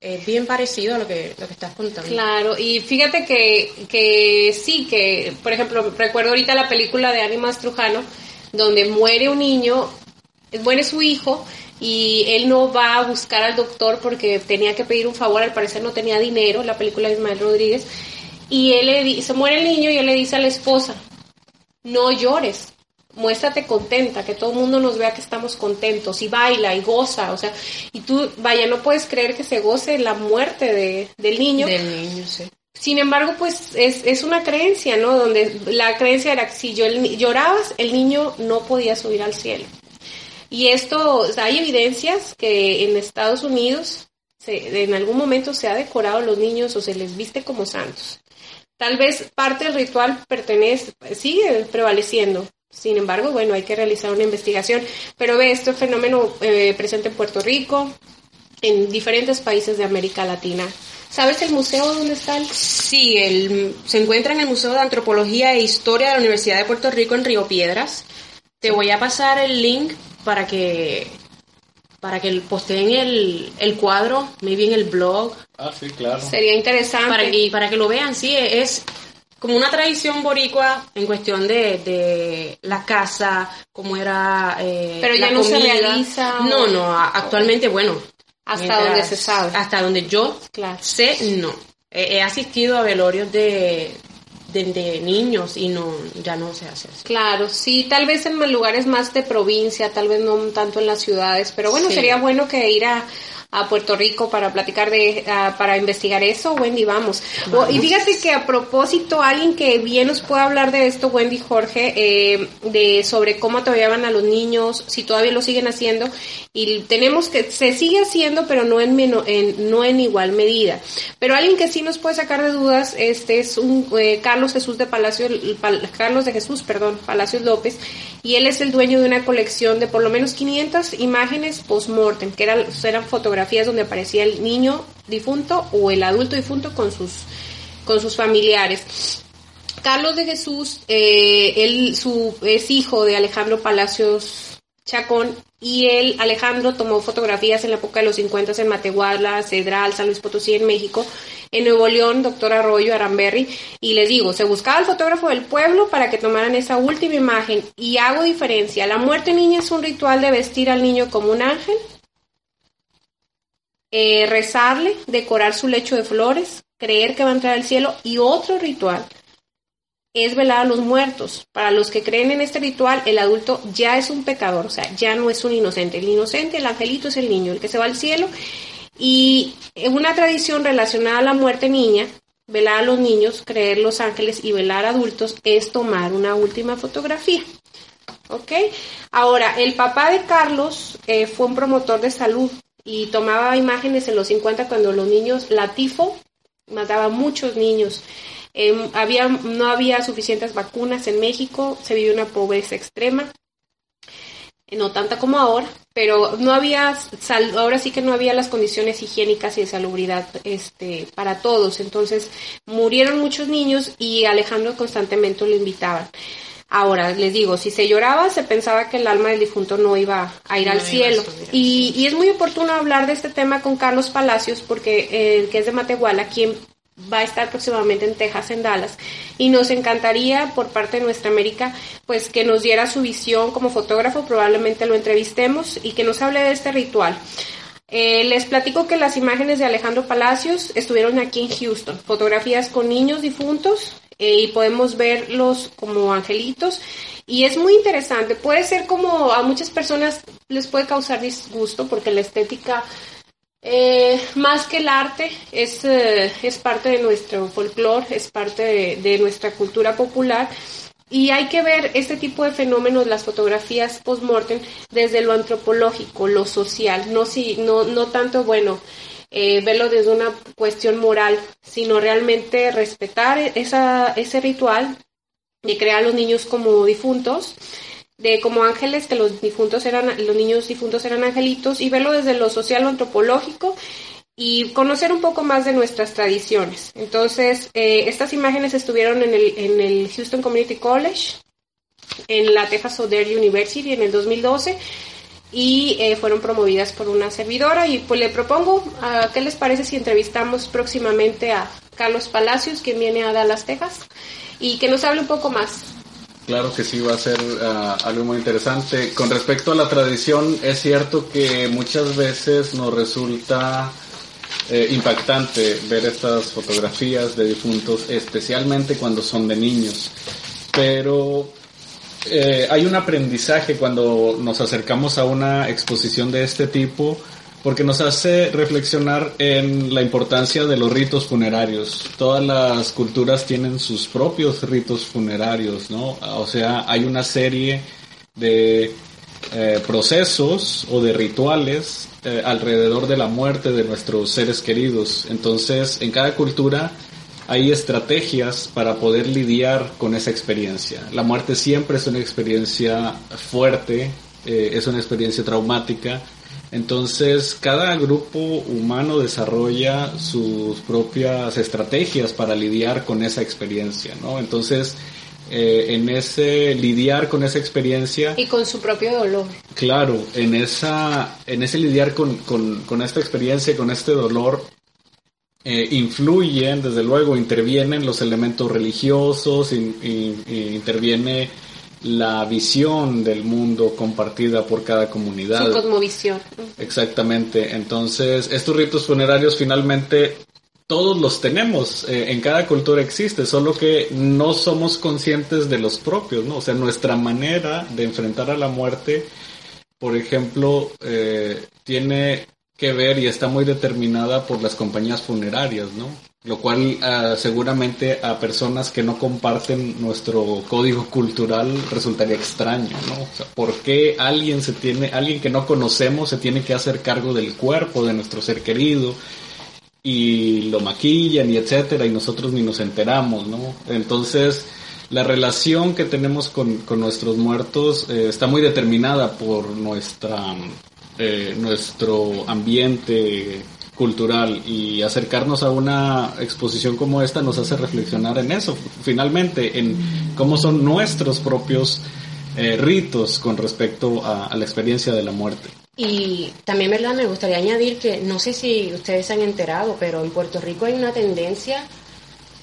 Speaker 3: es bien parecido a lo que, lo que estás contando.
Speaker 2: Claro, y fíjate que, que sí, que por ejemplo, recuerdo ahorita la película de Animas Trujano, donde muere un niño, muere su hijo, y él no va a buscar al doctor porque tenía que pedir un favor, al parecer no tenía dinero, la película de Ismael Rodríguez, y él le se muere el niño y él le dice a la esposa, no llores, muéstrate contenta, que todo el mundo nos vea que estamos contentos y baila y goza, o sea, y tú, vaya, no puedes creer que se goce la muerte de, del niño.
Speaker 3: Del niño, sí.
Speaker 2: Sin embargo, pues es, es una creencia, ¿no? Donde la creencia era que si yo, llorabas, el niño no podía subir al cielo. Y esto, o sea, hay evidencias que en Estados Unidos se, en algún momento se ha decorado a los niños o se les viste como santos. Tal vez parte del ritual pertenece, sigue prevaleciendo, sin embargo, bueno, hay que realizar una investigación, pero ve este fenómeno eh, presente en Puerto Rico, en diferentes países de América Latina. ¿Sabes el museo dónde está?
Speaker 3: Sí, el, se encuentra en el Museo de Antropología e Historia de la Universidad de Puerto Rico en Río Piedras. Te voy a pasar el link para que para que posteen el, el cuadro, maybe en el blog.
Speaker 1: Ah, sí, claro.
Speaker 2: Sería interesante.
Speaker 3: Para, y para que lo vean, sí, es como una tradición boricua en cuestión de, de la casa, como era eh,
Speaker 2: Pero ya no se realiza.
Speaker 3: No, no, actualmente, bueno.
Speaker 2: Hasta donde se sabe.
Speaker 3: Hasta donde yo sé, no. He, asistido a velorios de, de, niños y no ya no se hace así.
Speaker 2: Claro, sí, tal vez en lugares más de provincia, tal vez no tanto en las ciudades, pero bueno, sería bueno que ir a, a Puerto Rico para platicar de, para investigar eso, Wendy, vamos. y fíjate que a propósito, alguien que bien nos puede hablar de esto, Wendy Jorge, eh, de sobre cómo van a los niños, si todavía lo siguen haciendo, y tenemos que, se sigue haciendo, pero no en, en no en igual medida. Pero alguien que sí nos puede sacar de dudas, este es un eh, Carlos Jesús de Palacio, Carlos de Jesús, perdón, Palacios López, y él es el dueño de una colección de por lo menos 500 imágenes post-mortem, que eran, eran fotografías donde aparecía el niño difunto o el adulto difunto con sus, con sus familiares. Carlos de Jesús, eh, él su, es hijo de Alejandro Palacios Chacón y él, Alejandro, tomó fotografías en la época de los 50 en Matehuala, Cedral, San Luis Potosí, en México, en Nuevo León, Doctor Arroyo, Aramberry, y les digo, se buscaba el fotógrafo del pueblo para que tomaran esa última imagen, y hago diferencia, la muerte niña es un ritual de vestir al niño como un ángel, eh, rezarle, decorar su lecho de flores, creer que va a entrar al cielo, y otro ritual es velar a los muertos. Para los que creen en este ritual, el adulto ya es un pecador, o sea, ya no es un inocente. El inocente, el angelito es el niño, el que se va al cielo. Y en una tradición relacionada a la muerte niña, velar a los niños, creer los ángeles y velar a adultos es tomar una última fotografía. ¿Ok? Ahora, el papá de Carlos eh, fue un promotor de salud y tomaba imágenes en los 50 cuando los niños, la tifo, mataba a muchos niños. Em, había, no había suficientes vacunas en México, se vivió una pobreza extrema, no tanta como ahora, pero no había, ahora sí que no había las condiciones higiénicas y de salubridad este, para todos. Entonces murieron muchos niños y Alejandro constantemente lo invitaban. Ahora, les digo, si se lloraba, se pensaba que el alma del difunto no iba a ir al cielo. y, y, es muy oportuno hablar de este tema con Carlos Palacios, porque eh, que es de Matehuala, quien va a estar próximamente en Texas, en Dallas, y nos encantaría por parte de nuestra América, pues que nos diera su visión como fotógrafo, probablemente lo entrevistemos y que nos hable de este ritual. Eh, les platico que las imágenes de Alejandro Palacios estuvieron aquí en Houston, fotografías con niños difuntos eh, y podemos verlos como angelitos y es muy interesante. Puede ser como a muchas personas les puede causar disgusto porque la estética eh, más que el arte es, eh, es parte de nuestro folclore, es parte de, de nuestra cultura popular y hay que ver este tipo de fenómenos, las fotografías post-mortem, desde lo antropológico, lo social, no, si, no, no tanto, bueno, eh, verlo desde una cuestión moral, sino realmente respetar esa, ese ritual de crear a los niños como difuntos, de como ángeles, que los difuntos eran, los niños difuntos eran angelitos, y verlo desde lo social, lo antropológico, y conocer un poco más de nuestras tradiciones. Entonces, eh, estas imágenes estuvieron en el, en el Houston Community College, en la Texas Southern University en el 2012 y eh, fueron promovidas por una servidora y pues le propongo, a ¿qué les parece si entrevistamos próximamente a Carlos Palacios, quien viene a Dallas, Texas, y que nos hable un poco más?
Speaker 1: Claro que sí, va a ser uh, algo muy interesante. Con respecto a la tradición, es cierto que muchas veces nos resulta eh, impactante ver estas fotografías de difuntos, especialmente cuando son de niños. Pero eh, hay un aprendizaje cuando nos acercamos a una exposición de este tipo porque nos hace reflexionar en la importancia de los ritos funerarios. Todas las culturas tienen sus propios ritos funerarios, ¿no? O sea, hay una serie de eh, procesos o de rituales eh, alrededor de la muerte de nuestros seres queridos. Entonces, en cada cultura hay estrategias para poder lidiar con esa experiencia. La muerte siempre es una experiencia fuerte, eh, es una experiencia traumática. Entonces, cada grupo humano desarrolla sus propias estrategias para lidiar con esa experiencia, ¿no? Entonces, eh, en ese lidiar con esa experiencia.
Speaker 2: Y con su propio dolor.
Speaker 1: Claro, en, esa, en ese lidiar con, con, con esta experiencia, con este dolor, eh, influyen, desde luego, intervienen los elementos religiosos, interviene la visión del mundo compartida por cada comunidad.
Speaker 2: Su cosmovisión.
Speaker 1: Exactamente. Entonces, estos ritos funerarios finalmente todos los tenemos, eh, en cada cultura existe, solo que no somos conscientes de los propios, ¿no? O sea, nuestra manera de enfrentar a la muerte, por ejemplo, eh, tiene que ver y está muy determinada por las compañías funerarias, ¿no? Lo cual ah, seguramente a personas que no comparten nuestro código cultural resultaría extraño, ¿no? O sea, ¿por qué alguien se tiene, alguien que no conocemos se tiene que hacer cargo del cuerpo de nuestro ser querido? y lo maquillan y etcétera y nosotros ni nos enteramos, ¿no? Entonces la relación que tenemos con, con nuestros muertos eh, está muy determinada por nuestra eh, nuestro ambiente cultural y acercarnos a una exposición como esta nos hace reflexionar en eso, finalmente, en cómo son nuestros propios eh, ritos con respecto a la experiencia de la muerte.
Speaker 3: Y también, ¿verdad? Me gustaría añadir que no sé si ustedes se han enterado, pero en Puerto Rico hay una tendencia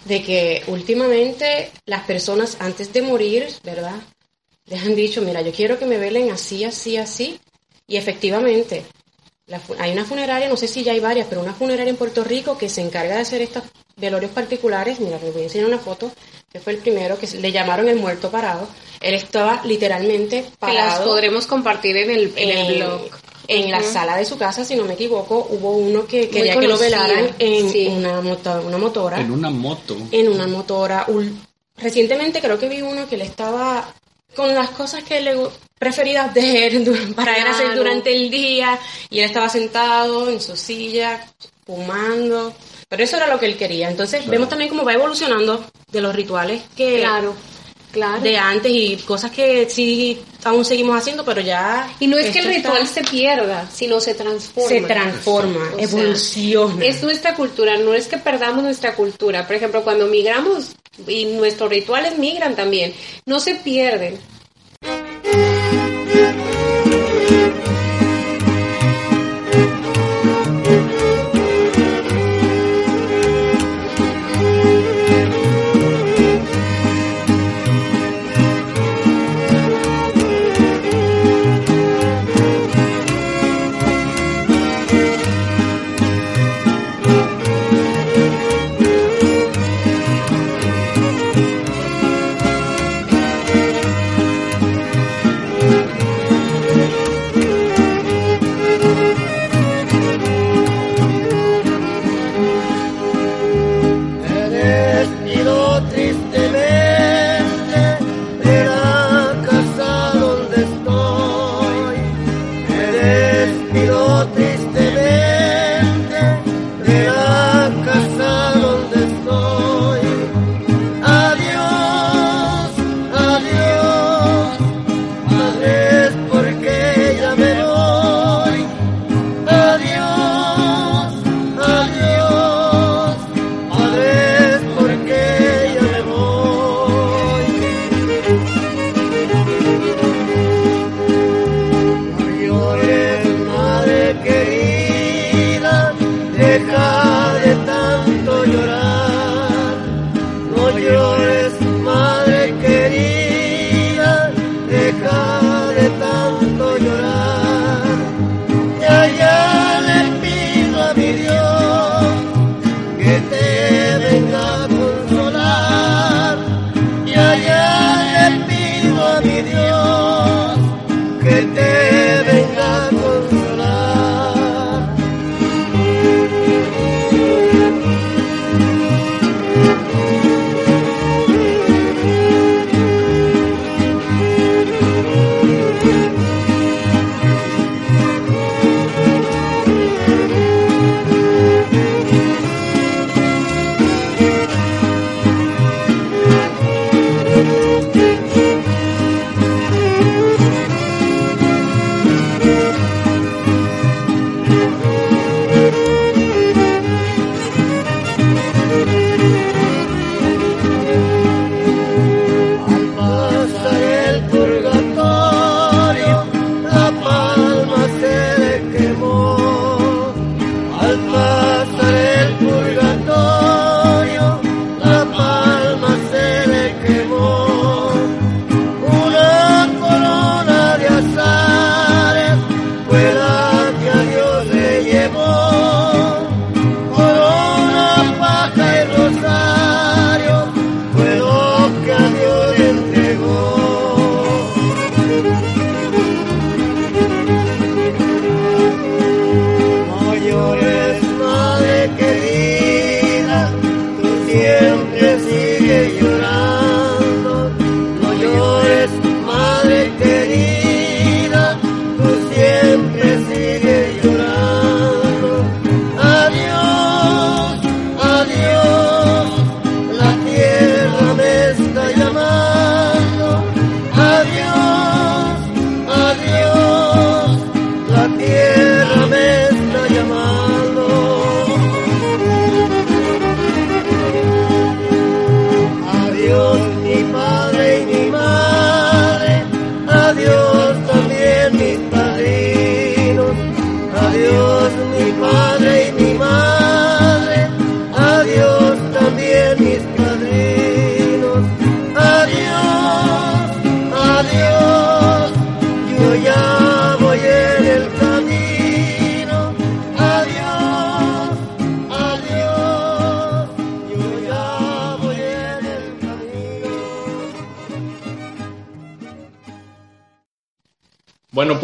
Speaker 3: de que últimamente las personas antes de morir, ¿verdad? Les han dicho, mira, yo quiero que me velen así, así, así. Y efectivamente, hay una funeraria, no sé si ya hay varias, pero una funeraria en Puerto Rico que se encarga de hacer estos velorios particulares. Mira, les voy a enseñar una foto, que fue el primero, que le llamaron el muerto parado. Él estaba literalmente parado.
Speaker 2: Que las podremos compartir en el, en el blog
Speaker 3: en la sala de su casa, si no me equivoco, hubo uno que quería que lo velaran en una, una motora.
Speaker 1: En una moto.
Speaker 3: En una motora. Recientemente creo que vi uno que le estaba con las cosas que le preferidas de él para hacer durante el día. Y él estaba sentado en su silla fumando. Pero eso era lo que él quería. Entonces vemos también cómo va evolucionando de los rituales que
Speaker 2: claro
Speaker 3: de antes y cosas que sí aún seguimos haciendo, pero ya...
Speaker 2: Y no es que el ritual se pierda, sino se transforma.
Speaker 3: Se transforma, evoluciona.
Speaker 2: es nuestra cultura, no es que perdamos nuestra cultura. Por ejemplo, cuando migramos y nuestros rituales migran también, no se pierden,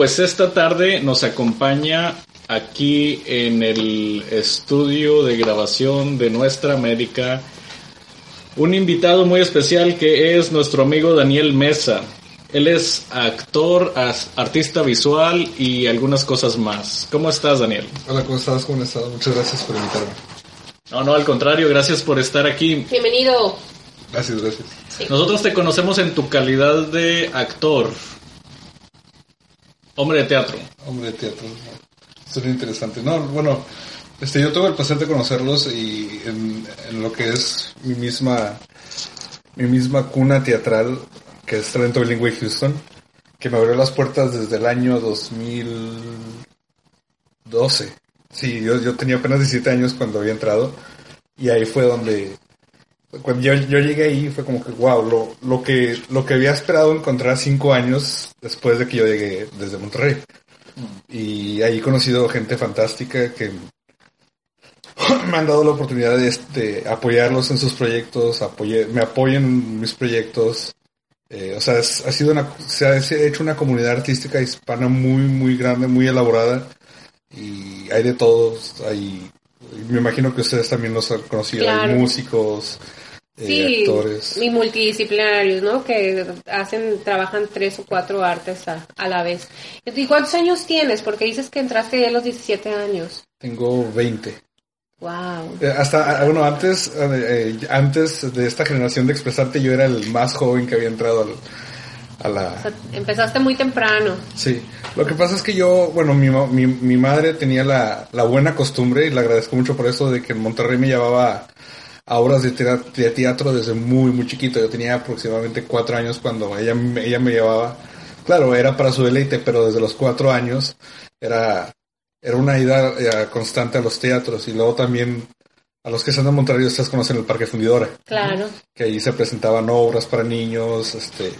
Speaker 1: pues esta tarde nos acompaña aquí en el estudio de grabación de Nuestra América un invitado muy especial que es nuestro amigo Daniel Mesa. Él es actor, artista visual y algunas cosas más. ¿Cómo estás, Daniel?
Speaker 6: Hola, ¿cómo estás? ¿Cómo has estado? Muchas gracias por invitarme.
Speaker 1: No, no, al contrario, gracias por estar aquí.
Speaker 2: Bienvenido.
Speaker 6: Gracias, gracias.
Speaker 1: Nosotros te conocemos en tu calidad de actor, hombre de teatro.
Speaker 6: Hombre de teatro. Suena interesante. No, bueno, este, yo tuve el placer de conocerlos y en, en lo que es mi misma, mi misma cuna teatral, que es Talento Bilingüe Houston, que me abrió las puertas desde el año 2012. Sí, yo, yo tenía apenas 17 años cuando había entrado y ahí fue donde cuando yo, yo llegué ahí fue como que wow lo, lo que lo que había esperado encontrar cinco años después de que yo llegué desde Monterrey. Y ahí he conocido gente fantástica que me han dado la oportunidad de, este, apoyarlos en sus proyectos apoye, me apoyan en mis proyectos. Eh, o sea es- ha sido una se ha hecho una comunidad artística hispana muy muy grande muy elaborada. Y hay de todos hay me imagino que ustedes también los han conocido hay músicos eh,
Speaker 2: Sí,
Speaker 6: actores
Speaker 2: y multidisciplinarios, ¿no? Que hacen, trabajan tres o cuatro artes a, a la vez. ¿Y cuántos años tienes? Porque dices que entraste ya a los 17 años.
Speaker 6: tengo 20
Speaker 2: Wow.
Speaker 6: Eh, Hasta, ah, bueno, antes, eh, eh, antes de esta generación de expresarte, yo era el más joven que había entrado al- a
Speaker 2: O
Speaker 6: la...
Speaker 2: sea, empezaste muy temprano.
Speaker 6: Sí, lo que pasa es que yo, bueno, mi, mi, mi madre tenía la, la buena costumbre, y le agradezco mucho por eso, de que en Monterrey me llevaba a obras de, tera- de teatro desde muy, muy chiquito. Yo tenía aproximadamente cuatro años cuando ella, ella me llevaba. Claro, era para su deleite, pero desde los cuatro años era, era una ida eh, constante a los teatros. Y luego también, a los que están en Monterrey, ustedes conocen el Parque Fundidora
Speaker 2: Claro.
Speaker 6: que ahí se presentaban obras para niños, este,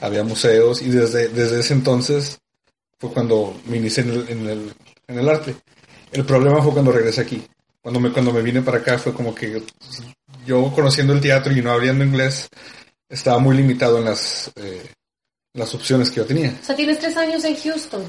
Speaker 6: había museos y desde, desde ese entonces fue cuando me inicié en el, en el, en el arte. El problema fue cuando regresé aquí. Cuando me, cuando me vine para acá fue como que yo conociendo el teatro y no hablando inglés, estaba muy limitado en las, eh, las opciones que yo tenía.
Speaker 2: O sea, tienes tres años en Houston.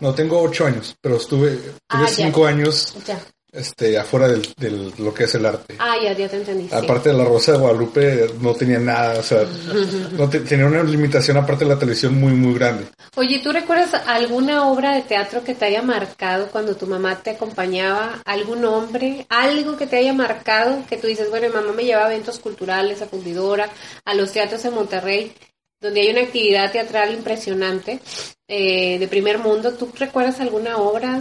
Speaker 6: No, tengo ocho años, pero estuve, tuve
Speaker 2: Ah, ya.
Speaker 6: cinco años
Speaker 2: Ya.
Speaker 6: Este, afuera del, del, lo que es el arte.
Speaker 2: Ah, ya, ya te entendí. sí.
Speaker 6: Aparte de la Rosa de Guadalupe, no tenía nada, o sea, no te- tenía una limitación aparte de la televisión muy, muy grande.
Speaker 2: Oye, ¿tú recuerdas alguna obra de teatro que te haya marcado cuando tu mamá te acompañaba? ¿Algún hombre? ¿Algo que te haya marcado? Que tú dices, bueno, mi mamá me lleva a eventos culturales, a Fundidora, a los teatros en Monterrey, donde hay una actividad teatral impresionante eh, de primer mundo. ¿Tú recuerdas alguna obra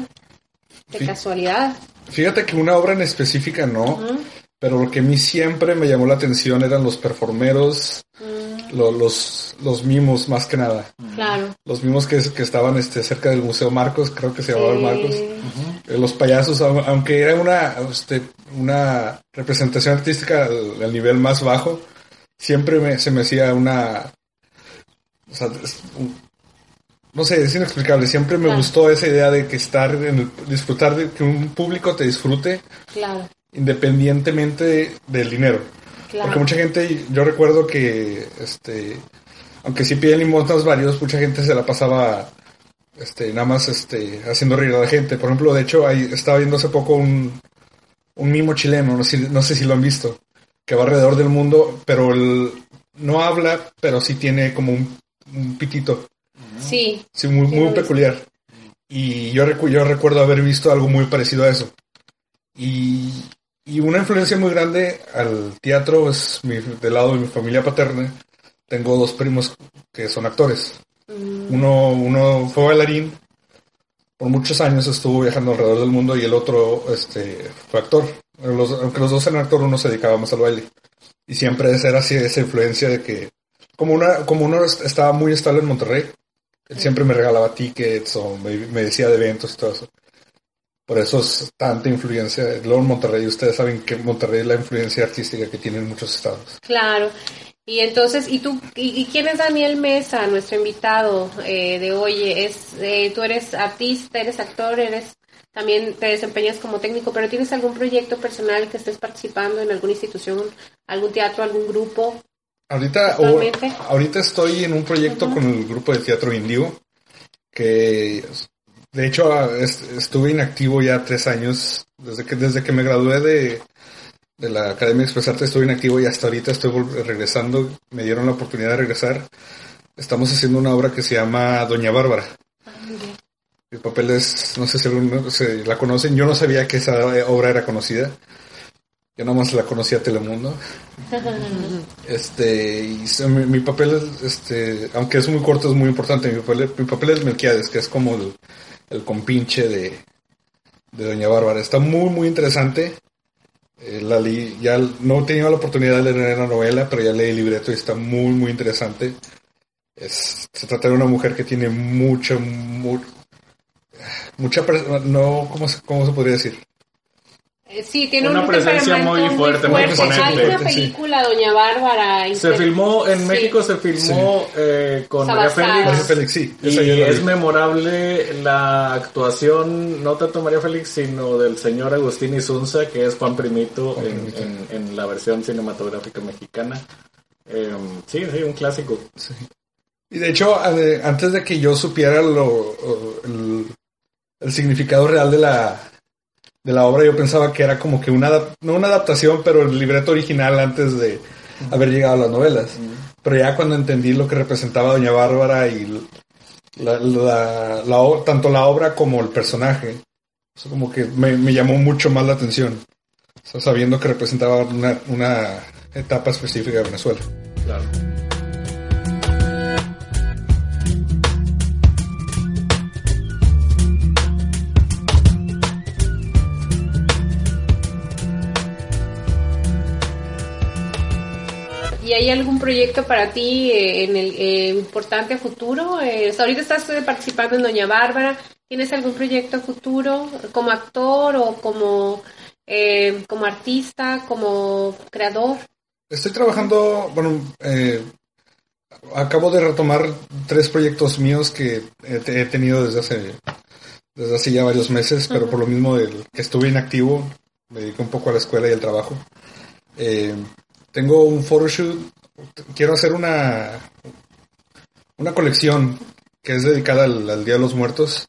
Speaker 2: de casualidad?
Speaker 6: Fíjate que una obra en específica no, pero lo que a mí siempre me llamó la atención eran los performeros,
Speaker 2: Mm,
Speaker 6: lo- los, los mimos más que nada.
Speaker 2: claro.
Speaker 6: Los mimos que, que estaban este, cerca del Museo Marcos, creo que se llamaba el
Speaker 2: Sí.
Speaker 6: Marcos. Eh, Los payasos, au- aunque era una, este, una representación artística al, al nivel más bajo, siempre me- se me hacía una... o sea, un- no sé, es inexplicable. Siempre me
Speaker 2: Claro.
Speaker 6: gustó esa idea de que estar en el, disfrutar de que un público te disfrute
Speaker 2: Claro,
Speaker 6: independientemente del dinero.
Speaker 2: claro.
Speaker 6: Porque mucha gente, yo recuerdo que, este, aunque sí piden limosnas varios, mucha gente se la pasaba, este, nada más, este, haciendo reír a la gente. Por ejemplo, de hecho, ahí estaba viendo hace poco un, un mimo chileno, no sé, no sé si lo han visto, que va alrededor del mundo, pero el, no habla, pero sí tiene como un, un pitito,
Speaker 2: Sí,
Speaker 6: sí, muy,
Speaker 2: Sí,
Speaker 6: peculiar. Y yo, recu- yo recuerdo haber visto algo muy parecido a eso. Y, y una influencia muy grande al teatro es mi, del lado de mi familia paterna. Tengo dos primos que son actores.
Speaker 2: Mm,
Speaker 6: Uno, uno fue bailarín, por muchos años estuvo viajando alrededor del mundo y el otro este, fue actor. Los- aunque los dos eran actor, uno se dedicaba más al baile. Y siempre era así esa influencia de que, como, una, como uno est- estaba muy estable en Monterrey, él siempre me regalaba tickets o me, me decía de eventos y todo eso. Por eso es tanta influencia. Luego en Monterrey, ustedes saben que Monterrey es la influencia artística que tienen muchos estados.
Speaker 2: Claro. Y entonces, ¿y tú, y, quién es Daniel Mesa, nuestro invitado eh, de hoy? Es, eh, tú eres artista, eres actor, eres también te desempeñas como técnico, pero ¿tienes algún proyecto personal que estés participando en alguna institución, algún teatro, algún grupo?
Speaker 6: Ahorita, o- ahorita estoy en un proyecto con el grupo de teatro Indigo, que de hecho estuve inactivo ya tres años, desde que, desde que me gradué de, de la Academia de Express Arte estuve inactivo y hasta ahorita estoy regresando, me dieron la oportunidad de regresar. Estamos haciendo una obra que se llama Doña Bárbara. El papel es, no sé si la conocen, yo no sabía que esa obra era conocida. Yo nomás la conocía Telemundo. Este, y mi, mi papel, es, este, aunque es muy corto, es muy importante. Mi papel, mi papel es Melquiades, que es como el, compinche de, de Doña Bárbara. Está muy, muy interesante. Eh, la leí- ya no he tenido la oportunidad de leer la novela, pero ya leí el libreto y está muy, muy interesante. Es, se trata de una mujer que tiene mucha, mu- mucha, no, ¿cómo cómo se podría decir?
Speaker 2: Eh, Sí, tiene
Speaker 1: Una
Speaker 2: un
Speaker 1: presencia muy fuerte, muy
Speaker 2: Hay
Speaker 6: Sí.
Speaker 2: Doña Bárbara.
Speaker 1: Se filmó, en
Speaker 2: Sí.
Speaker 1: México se filmó eh, con María. Félix.
Speaker 6: María Félix, sí.
Speaker 1: Y es memorable la actuación, no tanto María Félix, sino del señor Agustín Isunza, que es Juan Primito, en,
Speaker 6: Primito.
Speaker 1: en- en la versión cinematográfica mexicana. Eh, sí, sí, un clásico.
Speaker 6: Y de hecho, antes de que yo supiera lo, el significado real de la, de la obra, yo pensaba que era como que una, no una adaptación, pero el libreto original antes de haber llegado a las novelas. Pero ya cuando entendí lo que representaba Doña Bárbara y la, la- la o- tanto la obra como el personaje, eso como que me, me llamó mucho más la atención, O sea, sabiendo que representaba una, una etapa específica de Venezuela.
Speaker 1: Claro.
Speaker 2: ¿Y hay algún proyecto para ti eh, en el eh, importante a futuro? Eh, ahorita estás participando en Doña Bárbara. ¿Tienes algún proyecto a futuro como actor o como, como artista, como creador?
Speaker 6: Estoy trabajando, bueno, eh, acabo de retomar tres proyectos míos que he, tenido desde hace, desde hace ya varios meses, pero por lo mismo del que estuve inactivo, me dediqué un poco a la escuela y al trabajo. Eh, tengo un photoshoot, quiero hacer una, una colección que es dedicada al, al Día de los Muertos,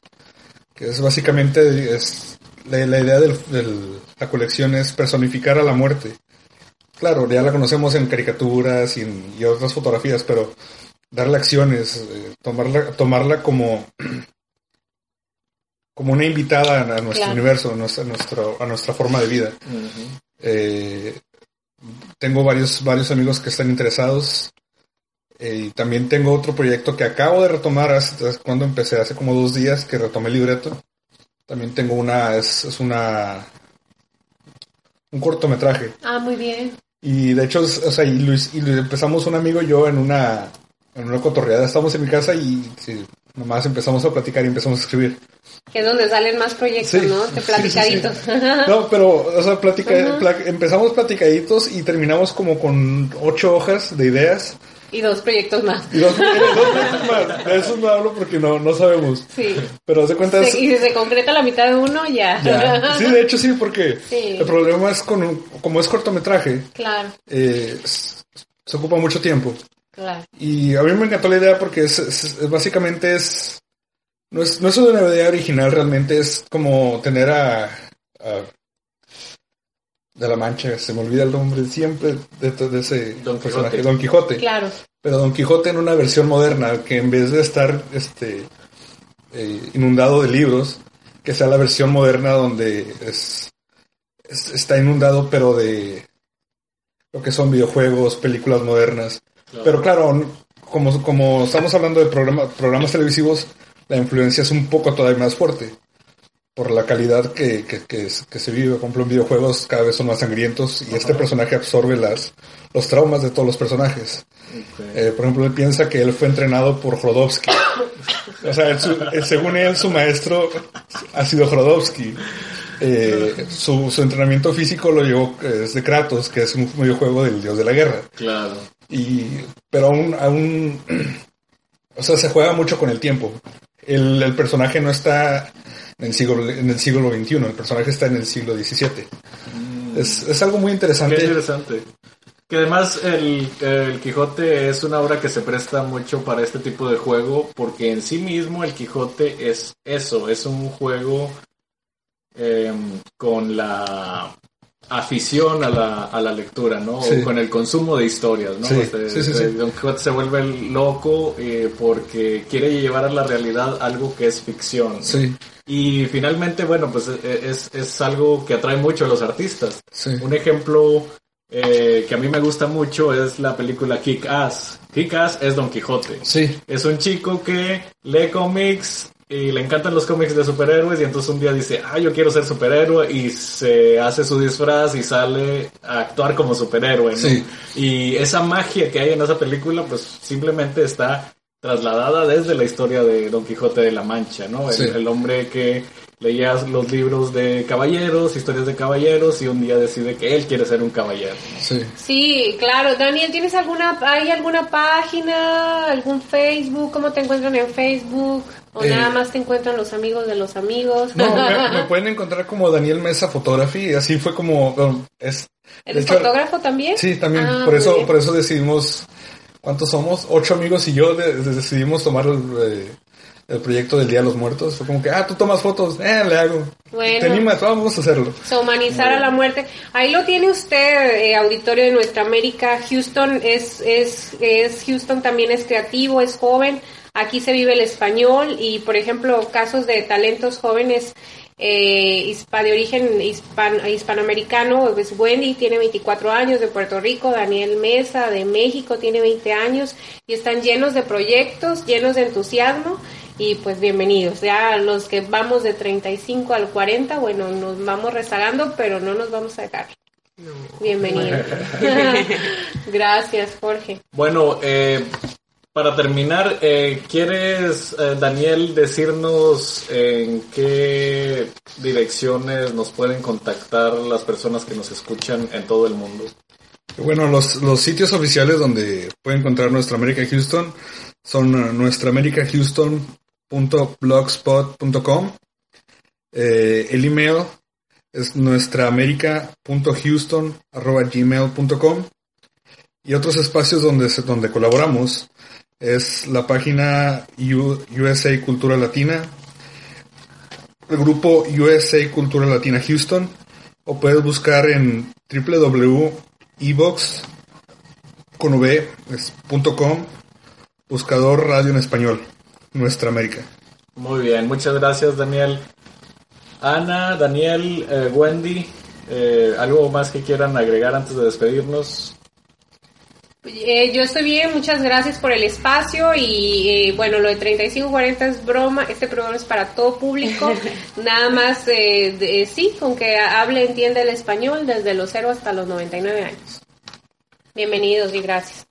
Speaker 6: que es básicamente, es, la, la idea de la colección es personificar a la muerte. Claro, ya la conocemos en caricaturas y, en, y otras fotografías, pero darle acciones, eh, tomarla, tomarla como, como una invitada a nuestro
Speaker 2: Claro.
Speaker 6: universo, a nuestra, a nuestra forma de vida. Eh, tengo varios, varios amigos que están interesados. eh, y también tengo otro proyecto que acabo de retomar hace, cuando empecé, hace como dos días que retomé el libreto. También tengo una, es, es una, un cortometraje.
Speaker 2: Ah, muy bien.
Speaker 6: Y de hecho, o sea, y, Luis, y lo empezamos un amigo y yo en una, en una cotorreada. Estamos en mi casa y sí, nomás empezamos a platicar y empezamos a escribir.
Speaker 2: Que es donde salen más proyectos,
Speaker 6: Sí,
Speaker 2: ¿no? De
Speaker 6: sí,
Speaker 2: platicaditos.
Speaker 6: sí, No, pero, o sea, platica,
Speaker 2: Ajá.
Speaker 6: pla- empezamos platicaditos y terminamos como con ocho hojas de ideas.
Speaker 2: y dos proyectos más.
Speaker 6: Y dos, dos meses más. De eso no hablo porque no, no sabemos.
Speaker 2: Sí.
Speaker 6: Pero de cuenta es-
Speaker 2: y si se concreta la mitad de uno, ya.
Speaker 6: Ya. Sí, de hecho sí, porque el problema es con como es cortometraje,
Speaker 2: Claro,
Speaker 6: eh, se ocupa mucho tiempo.
Speaker 2: Claro.
Speaker 6: Y a mí me encantó la idea porque es, es- es- básicamente es no, es no es una idea original realmente, es como tener a, a- de la Mancha, se me olvida el nombre siempre de, de ese
Speaker 1: Don
Speaker 6: personaje,
Speaker 1: Quijote.
Speaker 6: Don Quijote.
Speaker 2: Claro.
Speaker 6: Pero Don Quijote en una versión moderna, que en vez de estar este eh, inundado de libros, que sea la versión moderna donde es, es- está inundado pero de lo que son videojuegos, películas modernas. Pero claro, como, como estamos hablando de programa- programas televisivos, la influencia es un poco todavía más fuerte por la calidad que, que, que es- que se vive. Por ejemplo, en videojuegos cada vez son más sangrientos y este personaje absorbe las, los traumas de todos los personajes. Eh, por ejemplo, él piensa que él fue entrenado por Jodorowsky. O sea, él, su- él, según él, su maestro ha sido Jodorowsky. Eh, su, su entrenamiento físico lo llevó eh, desde Kratos, que es un videojuego del dios de la guerra.
Speaker 1: Claro.
Speaker 6: Y, pero aún, aún, o sea, se juega mucho con el tiempo. El, el personaje no está en el siglo, en el siglo XXI, el personaje está en el siglo XVII. Es, es algo muy
Speaker 1: Qué
Speaker 6: interesante.
Speaker 1: interesante. Que además el, el Quijote es una obra que se presta mucho para este tipo de juego porque en sí mismo el Quijote es eso, es un juego eh, con la afición a la, a la lectura, ¿no?
Speaker 6: Sí.
Speaker 1: O con el consumo de historias, ¿no?
Speaker 6: Sí,
Speaker 1: Este,
Speaker 6: sí,
Speaker 1: este. Don Quijote se vuelve loco eh, porque quiere llevar a la realidad algo que es ficción.
Speaker 6: Sí,
Speaker 1: Y finalmente, bueno, pues e- es, es algo que atrae mucho a los artistas. Un ejemplo eh, que a mí me gusta mucho es la película Kick Ass. Kick Ass es Don Quijote.
Speaker 6: Sí,
Speaker 1: Es un chico que lee cómics y le encantan los cómics de superhéroes y entonces un día dice, ah, yo quiero ser superhéroe y se hace su disfraz y sale a actuar como superhéroe, ¿no?
Speaker 6: Sí.
Speaker 1: Y esa magia que hay en esa película pues simplemente está trasladada desde la historia de Don Quijote de la Mancha, ¿no? El,
Speaker 6: Sí.
Speaker 1: el hombre que leía los libros de caballeros, historias de caballeros y un día decide que él quiere ser un caballero.
Speaker 6: sí.
Speaker 2: Sí, claro. Daniel, ¿tienes alguna, hay alguna página, algún Facebook? ¿Cómo te encuentran en Facebook? ¿O
Speaker 6: Eh,
Speaker 2: nada más te encuentran los amigos de los amigos?
Speaker 6: No, me, me pueden encontrar como Daniel Mesa Photography, así fue como um, es.
Speaker 2: ¿Eres
Speaker 6: hecho,
Speaker 2: fotógrafo también?
Speaker 6: Sí, también.
Speaker 2: Ah,
Speaker 6: por eso,
Speaker 2: bien.
Speaker 6: por eso decidimos. ¿Cuántos somos? Ocho amigos y yo de- de- decidimos tomar el, eh, el proyecto del Día de los Muertos. Fue como que, ah, tú tomas fotos, eh, le hago.
Speaker 2: Bueno.
Speaker 6: ¿Te animas? Vamos a hacerlo.
Speaker 2: So, humanizar a la muerte. Ahí lo tiene usted, eh, auditorio de Nuestra América. Houston es, es, es, Houston también es creativo, es joven. Aquí se vive el español y, por ejemplo, casos de talentos jóvenes eh, hispa- de origen hispan- hispanoamericano, pues Wendy tiene 24 años de Puerto Rico, Daniel Mesa de México tiene 20 años y están llenos de proyectos, llenos de entusiasmo y pues bienvenidos. Ya los que vamos de 35 al 40, bueno, nos vamos rezagando, pero no nos vamos a dejar. Bienvenidos. Gracias, Jorge.
Speaker 1: Bueno, eh, para terminar, eh, ¿quieres, eh, Daniel, decirnos en qué direcciones nos pueden contactar las personas que nos escuchan en todo el mundo?
Speaker 6: Bueno, los, los sitios oficiales donde pueden encontrar Nuestra América Houston son uh, nuestraamericahouston.blogspot.com. Eh, el email es nuestraamerica.houston.gmail.com y otros espacios donde, donde colaboramos es la página USA Cultura Latina, el grupo USA Cultura Latina Houston, o puedes buscar en www.ebox con v, es punto com, buscador radio en español, Nuestra América.
Speaker 1: Muy bien, muchas gracias, Daniel. Ana, Daniel, eh, Wendy, eh, ¿algo más que quieran agregar antes de despedirnos?
Speaker 2: Eh, yo estoy bien, muchas gracias por el espacio y eh, bueno, lo de 3540 es broma, este programa es para todo público, nada más, eh, de- sí, con que hable, entienda el español desde los 0 hasta los 99 años. Bienvenidos y gracias.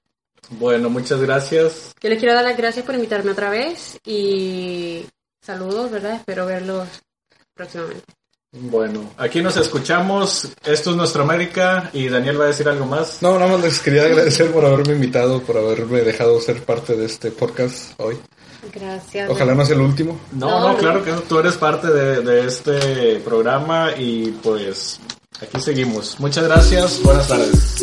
Speaker 1: Bueno, muchas gracias.
Speaker 3: Yo les quiero dar las gracias por invitarme otra vez y saludos, ¿verdad? Espero verlos próximamente.
Speaker 1: Bueno, aquí nos escuchamos. Esto es Nuestra América y Daniel va a decir algo más.
Speaker 6: No, nada más les quería agradecer por haberme invitado, por haberme dejado ser parte de este podcast hoy.
Speaker 2: Gracias.
Speaker 6: Ojalá no sea el último.
Speaker 1: No,
Speaker 2: No,
Speaker 1: claro que no. Tú eres parte de, de este programa y pues aquí seguimos. Muchas gracias. Buenas tardes.